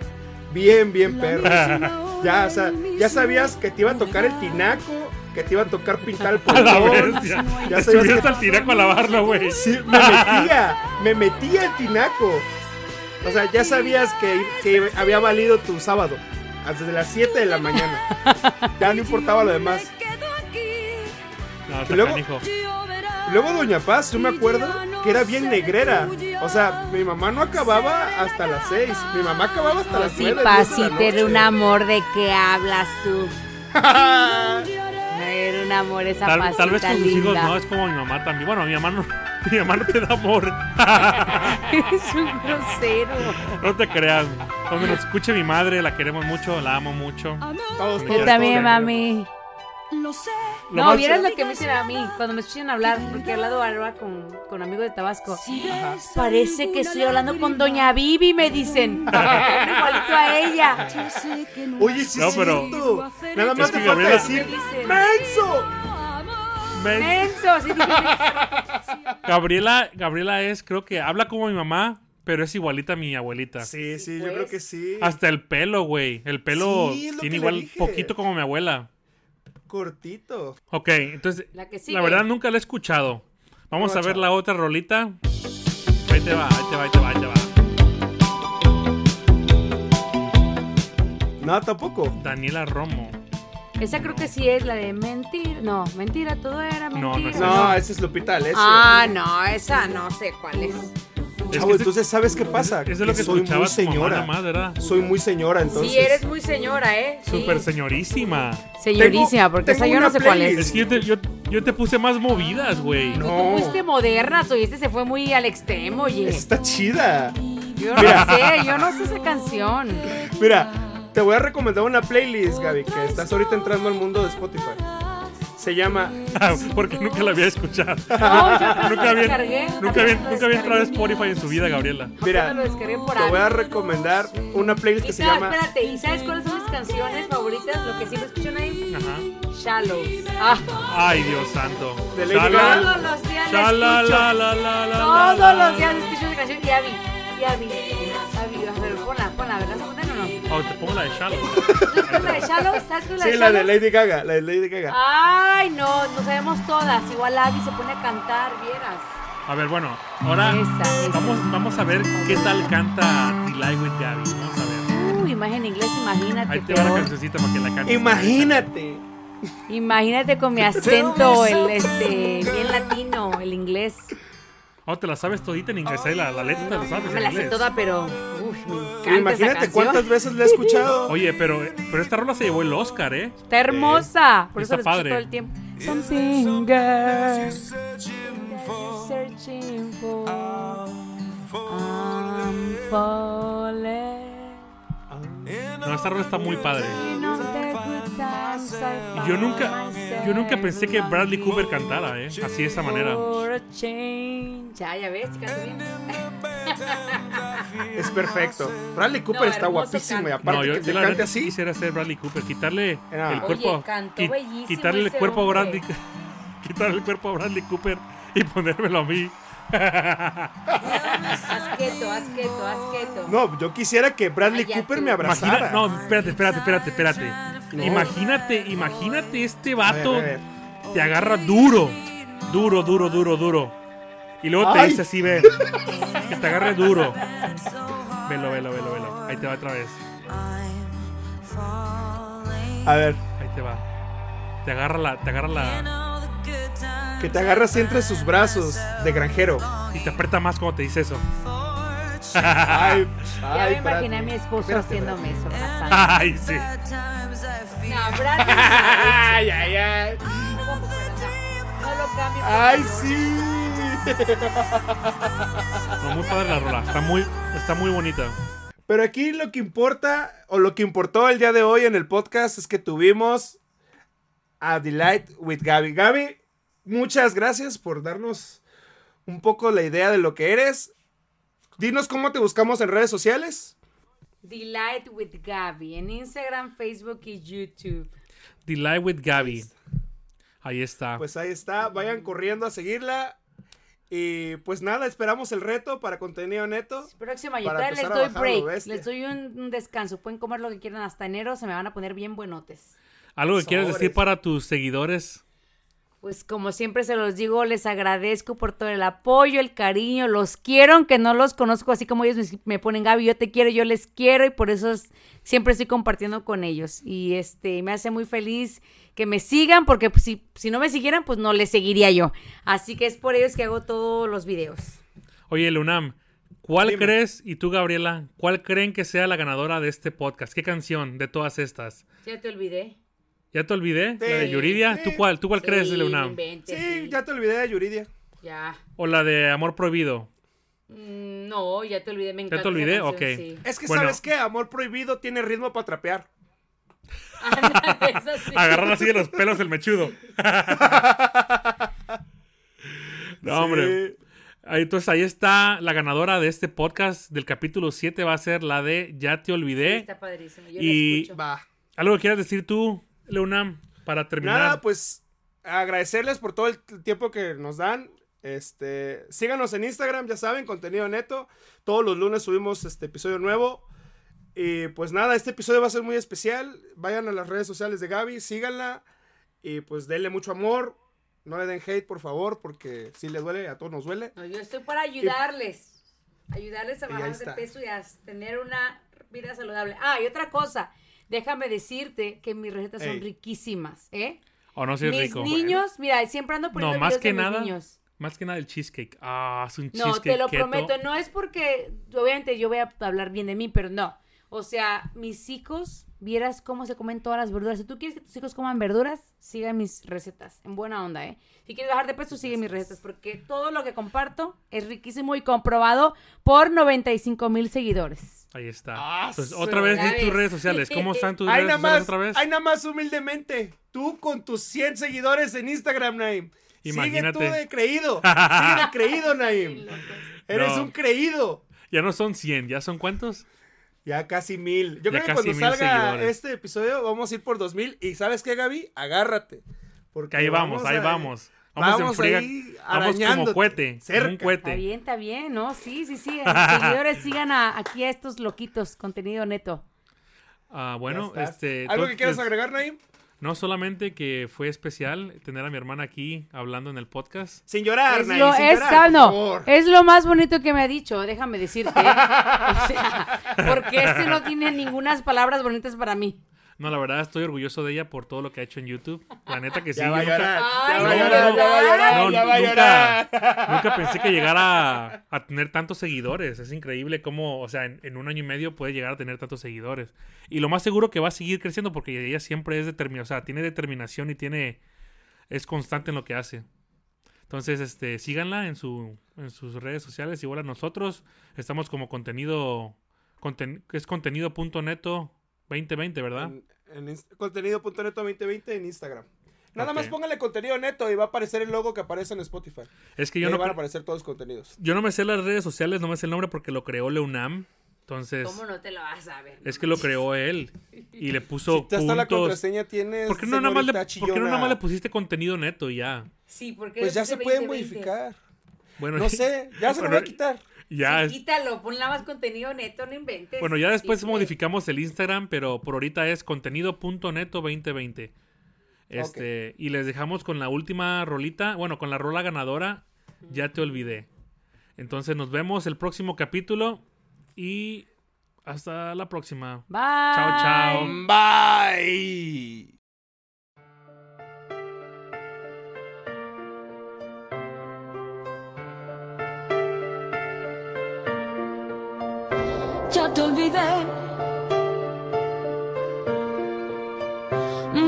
Speaker 1: Bien, bien perra. ya, o sea, ya sabías que te iba a tocar el tinaco, que te iba a tocar pintar el
Speaker 2: bestia.
Speaker 1: Ya sabías que
Speaker 2: al tinaco a lavarlo, güey.
Speaker 1: Sí, me metía, me metía el tinaco. O sea, ya sabías que, que había valido tu sábado. Desde las 7 de la mañana. Ya no importaba lo demás.
Speaker 2: No, está
Speaker 1: luego-. Y Luego Doña Paz, yo me acuerdo que era bien negrera. O sea, mi mamá no acababa hasta las 6. Mi mamá acababa hasta las
Speaker 3: Sí,
Speaker 1: 9.
Speaker 3: pasita, era un amor de qué hablas tú. No era un amor esa
Speaker 2: Tal,
Speaker 3: pasita
Speaker 2: tal vez con sus hijos no, es como mi mamá también. Bueno, mi mamá no, mi mamá no te da amor.
Speaker 3: es un grosero.
Speaker 2: no te creas. Cuando nos escuche mi madre, la queremos mucho, la amo mucho.
Speaker 1: Todos,
Speaker 2: Yo
Speaker 3: Yo
Speaker 1: todos,
Speaker 3: también,
Speaker 1: todos.
Speaker 3: mami.
Speaker 4: Lo sé.
Speaker 2: Lo
Speaker 3: no, vieras lo que me dicen a mí cuando me escuchan hablar, porque he hablado ahora con, con amigos de Tabasco. Parece que estoy hablando con Doña Vivi, me dicen. Igualito a ella.
Speaker 1: Oye, sí,
Speaker 2: No, pero-.
Speaker 1: Nada más te
Speaker 2: que
Speaker 1: falta
Speaker 2: Gabriela-
Speaker 1: decir. ¡Menso!
Speaker 3: Menso, sí,
Speaker 2: Gabriela, Gabriela es, creo que habla como mi mamá, pero es igualita a mi abuelita.
Speaker 1: Sí, sí, yo
Speaker 3: Pues.
Speaker 1: creo que sí.
Speaker 2: Hasta el pelo, güey. El pelo
Speaker 1: Sí,
Speaker 2: tiene igual poquito como mi abuela.
Speaker 1: Cortito.
Speaker 2: Ok, entonces,
Speaker 3: La
Speaker 2: la,
Speaker 3: que sigue.
Speaker 2: verdad nunca la he escuchado. Vamos a ver la otra rolita. Ahí te va, ahí te va, ahí te va, ahí te va.
Speaker 1: No, tampoco.
Speaker 2: Daniela Romo.
Speaker 3: Esa creo que sí es la de mentir. No, mentira, todo era mentira.
Speaker 2: No, no es
Speaker 1: No, ese es Lupita D'Alessio.
Speaker 3: Ah, no, esa no sé cuál es.
Speaker 2: Es que
Speaker 1: entonces, ¿sabes qué pasa?
Speaker 2: Es de lo que
Speaker 1: soy
Speaker 2: escuchaba
Speaker 1: muy señora.
Speaker 2: nada más, ¿verdad?
Speaker 1: Soy muy señora, entonces.
Speaker 3: Sí, eres muy señora, ¿eh? Sí.
Speaker 2: Súper señorísima.
Speaker 3: Señorísima,
Speaker 1: Tengo-
Speaker 3: porque esa yo no sé cuál es.
Speaker 2: Es que yo te, yo, yo te puse más movidas, güey.
Speaker 1: No.
Speaker 3: Tú fuiste moderna, oye, este se fue muy al extremo, oye.
Speaker 1: Está chida.
Speaker 3: Yo no sé, yo no sé esa canción.
Speaker 1: Mira, te voy a recomendar una playlist, Gaby, que estás ahorita entrando al mundo de Spotify. Se llama
Speaker 2: Porque nunca la había escuchado.
Speaker 3: No, yo
Speaker 2: nunca
Speaker 3: lo
Speaker 2: había,
Speaker 3: descargué.
Speaker 2: nunca había,
Speaker 3: lo
Speaker 2: nunca había entrado a. Spotify en su vida, Gabriela.
Speaker 1: Mira,
Speaker 3: Apenas lo descargué por
Speaker 1: Te voy a recomendar una playlist que se llama
Speaker 3: espérate, ¿y sabes cuáles son mis canciones favoritas? Lo que siempre escucho ahí.
Speaker 2: Ajá.
Speaker 3: Shallows. Ah,
Speaker 2: Ay, Dios santo.
Speaker 1: De Lady Gaga.
Speaker 3: todos los días la escucho. Todos los días escucho esa canción y Abby, y Abby, Abby, a ver, ponla, ponla, ¿verdad? ¿Se ponen o no?
Speaker 2: Oh, te pongo la de Shallow.
Speaker 3: ¿Sabes cuál es la de Shallows? ¿Sabes es la
Speaker 1: Sí,
Speaker 3: de
Speaker 1: la de? Lady Gaga, la de Lady Gaga.
Speaker 3: Ay, no, no sabemos todas. Igual Abby se pone a cantar, vieras.
Speaker 2: A ver, bueno, ahora
Speaker 3: Esa, esa.
Speaker 2: vamos, vamos a ver qué tal canta Delight with Gabby. Vamos a ver.
Speaker 3: Uh, imagen inglés, imagínate.
Speaker 2: Ahí te va la
Speaker 3: peor.
Speaker 2: cancioncita para que la cantes.
Speaker 1: Imagínate.
Speaker 3: Imagínate con mi acento, el este, bien latino, el inglés.
Speaker 2: Oh, te la sabes todita en inglés, ¿eh? la, la letra te la sabes
Speaker 3: Me la sé toda, pero. Uf, me encanta.
Speaker 1: Imagínate
Speaker 3: esa canción.
Speaker 1: cuántas veces la he escuchado.
Speaker 2: Oye, pero, pero esta rola se llevó el Oscar, ¿eh?
Speaker 3: Está hermosa. Por eso
Speaker 2: Está
Speaker 3: la escucho
Speaker 2: padre.
Speaker 3: todo el tiempo. Something girl. Searching for. I'm falling.
Speaker 2: No, esta rola está muy padre. Y yo nunca, yo nunca pensé que Bradley Cooper cantara, ¿eh? Así de esa manera.
Speaker 3: for a change. Ya, ya ves, canto bien.
Speaker 1: Es perfecto. Bradley Cooper
Speaker 3: No,
Speaker 1: está guapísimo y
Speaker 3: canto.
Speaker 1: aparte
Speaker 2: No, yo,
Speaker 1: que te cante así.
Speaker 2: quisiera ser Bradley Cooper, quitarle
Speaker 1: Ah.
Speaker 2: el
Speaker 1: Oye,
Speaker 2: cuerpo,
Speaker 3: cantó
Speaker 2: qui-
Speaker 3: bellísimo
Speaker 2: quitarle el cuerpo a. Bradley, quitarle el cuerpo a Bradley Cooper y ponérmelo a mí.
Speaker 3: Asqueto, asqueto, asqueto.
Speaker 1: No, yo quisiera que Bradley
Speaker 3: Ay, ya
Speaker 1: Cooper
Speaker 3: tú.
Speaker 1: me abrazara.
Speaker 2: Imagina, no, espérate, espérate, espérate, espérate.
Speaker 1: No.
Speaker 2: Imagínate, imagínate este
Speaker 1: A ver,
Speaker 2: vato
Speaker 1: a ver.
Speaker 2: te agarra duro, duro, duro, duro, duro. Y luego te
Speaker 1: Ay.
Speaker 2: dice así, ve, que te agarre duro. Velo, velo, velo, velo. Ahí te va otra vez.
Speaker 1: A ver,
Speaker 2: Ahí te va. Te agarra la, te agarra la
Speaker 1: que te agarras entre sus brazos de granjero.
Speaker 2: y te aprieta más cuando te dice eso.
Speaker 1: Ay,
Speaker 3: Ya
Speaker 1: ay,
Speaker 3: me imaginé a mi esposo
Speaker 1: Espérate,
Speaker 3: haciéndome eso. abrazando.
Speaker 2: Ay, sí.
Speaker 3: No, Bradley.
Speaker 1: Ay, ay, ay.
Speaker 3: No lo cambio. por
Speaker 1: Ay, sí.
Speaker 2: No, muy padre la rola. Está muy, está muy bonita.
Speaker 1: Pero aquí lo que importa, o lo que importó el día de hoy en el podcast, es que tuvimos a Delight with Gaby. Gaby, muchas gracias por darnos un poco la idea de lo que eres. Dinos cómo te buscamos en redes sociales.
Speaker 3: Delight with Gaby en Instagram, Facebook y YouTube.
Speaker 2: Delight with Gaby. Ahí está.
Speaker 1: Pues ahí está, vayan corriendo a seguirla. Y pues nada, esperamos el reto para contenido neto. Para
Speaker 3: todavía les doy break, les doy un, un descanso. Pueden comer lo que quieran hasta enero, se me van a poner bien buenotes.
Speaker 2: ¿Algo que quieras decir para tus seguidores?
Speaker 3: Pues como siempre se los digo, les agradezco por todo el apoyo, el cariño, los quiero, aunque no los conozco, así como ellos me, me ponen Gaby, yo te quiero, yo les quiero y por eso es- siempre estoy compartiendo con ellos. Y este me hace muy feliz que me sigan, porque pues, si, si no me siguieran, pues no les seguiría yo. Así que es por ellos que hago todos los videos.
Speaker 2: Oye, Lunam, ¿cuál
Speaker 1: Dime.
Speaker 2: crees, y tú, Gabriela, cuál creen que sea la ganadora de este podcast? ¿Qué canción de todas estas?
Speaker 3: Ya te olvidé.
Speaker 2: ¿Ya te olvidé? ¿La de
Speaker 1: Sí,
Speaker 2: Yuridia?
Speaker 1: sí.
Speaker 2: ¿Tú cuál? ¿Tú cuál crees,
Speaker 3: Sí, inventes,
Speaker 1: Sí,
Speaker 3: sí.
Speaker 1: ya te olvidé de Yuridia.
Speaker 3: Ya.
Speaker 2: ¿O la de Amor Prohibido?
Speaker 3: Mm, No, ya te olvidé, me encanta.
Speaker 2: te olvidé?
Speaker 3: canción,
Speaker 2: Ok.
Speaker 3: sí.
Speaker 1: Es que
Speaker 2: Bueno.
Speaker 1: sabes qué, Amor Prohibido tiene ritmo para trapear.
Speaker 3: Sí.
Speaker 2: Agarrar así de los pelos el mechudo. no, hombre.
Speaker 1: Sí.
Speaker 2: Ahí, Entonces ahí está la ganadora de este podcast del capítulo 7 va a ser la de Ya te olvidé.
Speaker 3: Está padrísimo. Yo
Speaker 2: Y-
Speaker 3: la escucho.
Speaker 1: Va.
Speaker 2: ¿Algo que quieras decir tú, Leonam, para terminar?
Speaker 1: Nada, pues agradecerles por todo el tiempo que nos dan. Este, síganos en Instagram, ya saben, contenido neto. Todos los lunes subimos este episodio nuevo. Y pues nada, este episodio va a ser muy especial. Vayan a las redes sociales de Gaby, síganla. Y pues denle mucho amor. No le den hate, por favor, porque si les duele, a todos nos duele.
Speaker 3: No, yo estoy para ayudarles. Ayudarles a
Speaker 1: Y
Speaker 3: bajar de peso y a tener una vida saludable. Ah, y otra cosa. Déjame decirte que mis recetas son riquísimas, ¿eh?
Speaker 2: ¿O no es
Speaker 3: mis
Speaker 2: rico?
Speaker 3: niños, mira, siempre ando poniendo
Speaker 2: No, más
Speaker 3: videos
Speaker 2: que
Speaker 3: de mis
Speaker 2: nada,
Speaker 3: niños.
Speaker 2: Más que nada el cheesecake. Ah, es un
Speaker 3: No,
Speaker 2: cheesecake
Speaker 3: te lo
Speaker 2: keto.
Speaker 3: prometo. No es porque, obviamente, yo voy a hablar bien de mí, pero no. O sea, mis hijos, vieras cómo se comen todas las verduras. Si tú quieres que tus hijos coman verduras, sigan mis recetas. En buena onda, ¿eh? Si quieres bajar de peso, sigue mis recetas. Porque todo lo que comparto es riquísimo y comprobado por 95 mil seguidores.
Speaker 2: Ahí está.
Speaker 1: Ah,
Speaker 2: Entonces,
Speaker 1: sí.
Speaker 2: otra vez di tus redes sociales. ¿Cómo están tus
Speaker 1: Ay,
Speaker 2: redes
Speaker 1: nada
Speaker 2: sociales
Speaker 1: más,
Speaker 2: otra vez?
Speaker 1: ay, nada más humildemente. Tú con tus 100 seguidores en Instagram, Naim.
Speaker 2: Imagínate.
Speaker 1: Sigue tú de creído. Sigue de creído, Naim. Eres
Speaker 2: No.
Speaker 1: un creído.
Speaker 2: Ya no son 100, ¿ya son cuántos?
Speaker 1: Ya casi mil. Yo
Speaker 2: Ya
Speaker 1: creo que
Speaker 2: casi
Speaker 1: cuando
Speaker 2: mil
Speaker 1: salga
Speaker 2: seguidores.
Speaker 1: este episodio vamos a ir por dos mil. Y ¿sabes qué, Gaby? Agárrate. Porque
Speaker 2: Que ahí vamos, ahí
Speaker 1: a-
Speaker 2: vamos. Vamos,
Speaker 1: Vamos
Speaker 2: friega.
Speaker 1: ahí
Speaker 2: Vamos como cohete.
Speaker 1: cerca.
Speaker 2: Un
Speaker 3: Está
Speaker 2: cohete.
Speaker 3: bien, está bien, ¿no? Sí, sí, sí. Mis seguidores sigan a- aquí a estos loquitos, contenido neto.
Speaker 2: Ah, bueno, este.
Speaker 1: ¿Algo que quieras agregar, Naim?
Speaker 2: No solamente que fue especial tener a mi hermana aquí hablando en el podcast.
Speaker 1: Sin llorar,
Speaker 3: Es lo,
Speaker 1: sin
Speaker 3: es,
Speaker 1: llorar,
Speaker 3: es lo más bonito que me ha dicho, déjame decirte. O sea, porque este no tiene ninguna palabras bonitas para mí.
Speaker 2: No, la verdad estoy orgulloso de ella por todo lo que ha hecho en YouTube. La neta que sí.
Speaker 1: Ya va a llorar,
Speaker 3: Ay,
Speaker 1: ya va a
Speaker 2: no,
Speaker 1: llorar,
Speaker 2: no,
Speaker 1: ya va a llorar,
Speaker 2: no,
Speaker 1: ya va a
Speaker 2: nunca-
Speaker 1: llorar.
Speaker 2: Nunca pensé que llegara a, a tener tantos seguidores. Es increíble cómo, o sea, en, en un año y medio puede llegar a tener tantos seguidores. Y lo más seguro que va a seguir creciendo porque ella siempre es determinada, o sea, tiene determinación y tiene es constante en lo que hace. Entonces, este, síganla en su en sus redes sociales, igual a nosotros. Estamos como contenido conten- es contenido.neto 2020, ¿verdad?
Speaker 1: En, en contenido.neto 2020 en Instagram. Nada más póngale contenido neto y va a aparecer el logo que aparece en Spotify.
Speaker 2: Es que
Speaker 1: Y
Speaker 2: yo
Speaker 1: ahí
Speaker 2: no
Speaker 1: van a aparecer todos los contenidos.
Speaker 2: yo no me sé las redes sociales, no me sé el nombre porque lo creó Leunam. Entonces,
Speaker 3: ¿Cómo no te lo vas a ver?
Speaker 2: es que lo creó él y le puso
Speaker 1: Si la
Speaker 2: puntos.
Speaker 1: contraseña tienes.
Speaker 2: ¿Por qué no nada más le, por qué no nada más le pusiste contenido neto y ya?
Speaker 3: Sí, porque
Speaker 1: Pues ya se
Speaker 3: de
Speaker 1: pueden
Speaker 3: 2020.
Speaker 1: modificar.
Speaker 2: Bueno,
Speaker 1: No sé, ya se lo voy a quitar.
Speaker 2: Ya
Speaker 3: Sí,
Speaker 2: es-
Speaker 3: quítalo, pon nada más contenido neto, no inventes.
Speaker 2: Bueno, ya después
Speaker 3: Simple.
Speaker 2: modificamos el Instagram, pero por ahorita es contenido.neto 2020. Este, y les dejamos con la última rolita, bueno, con la rola ganadora, ya te olvidé. Entonces nos vemos el próximo capítulo y hasta la próxima.
Speaker 3: Bye.
Speaker 2: Chao, chao.
Speaker 1: Bye.
Speaker 4: Olvidé.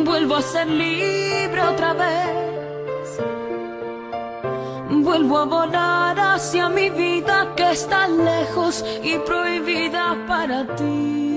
Speaker 4: Vuelvo a ser libre otra vez. Vuelvo a volar hacia mi vida que está lejos y prohibida para ti.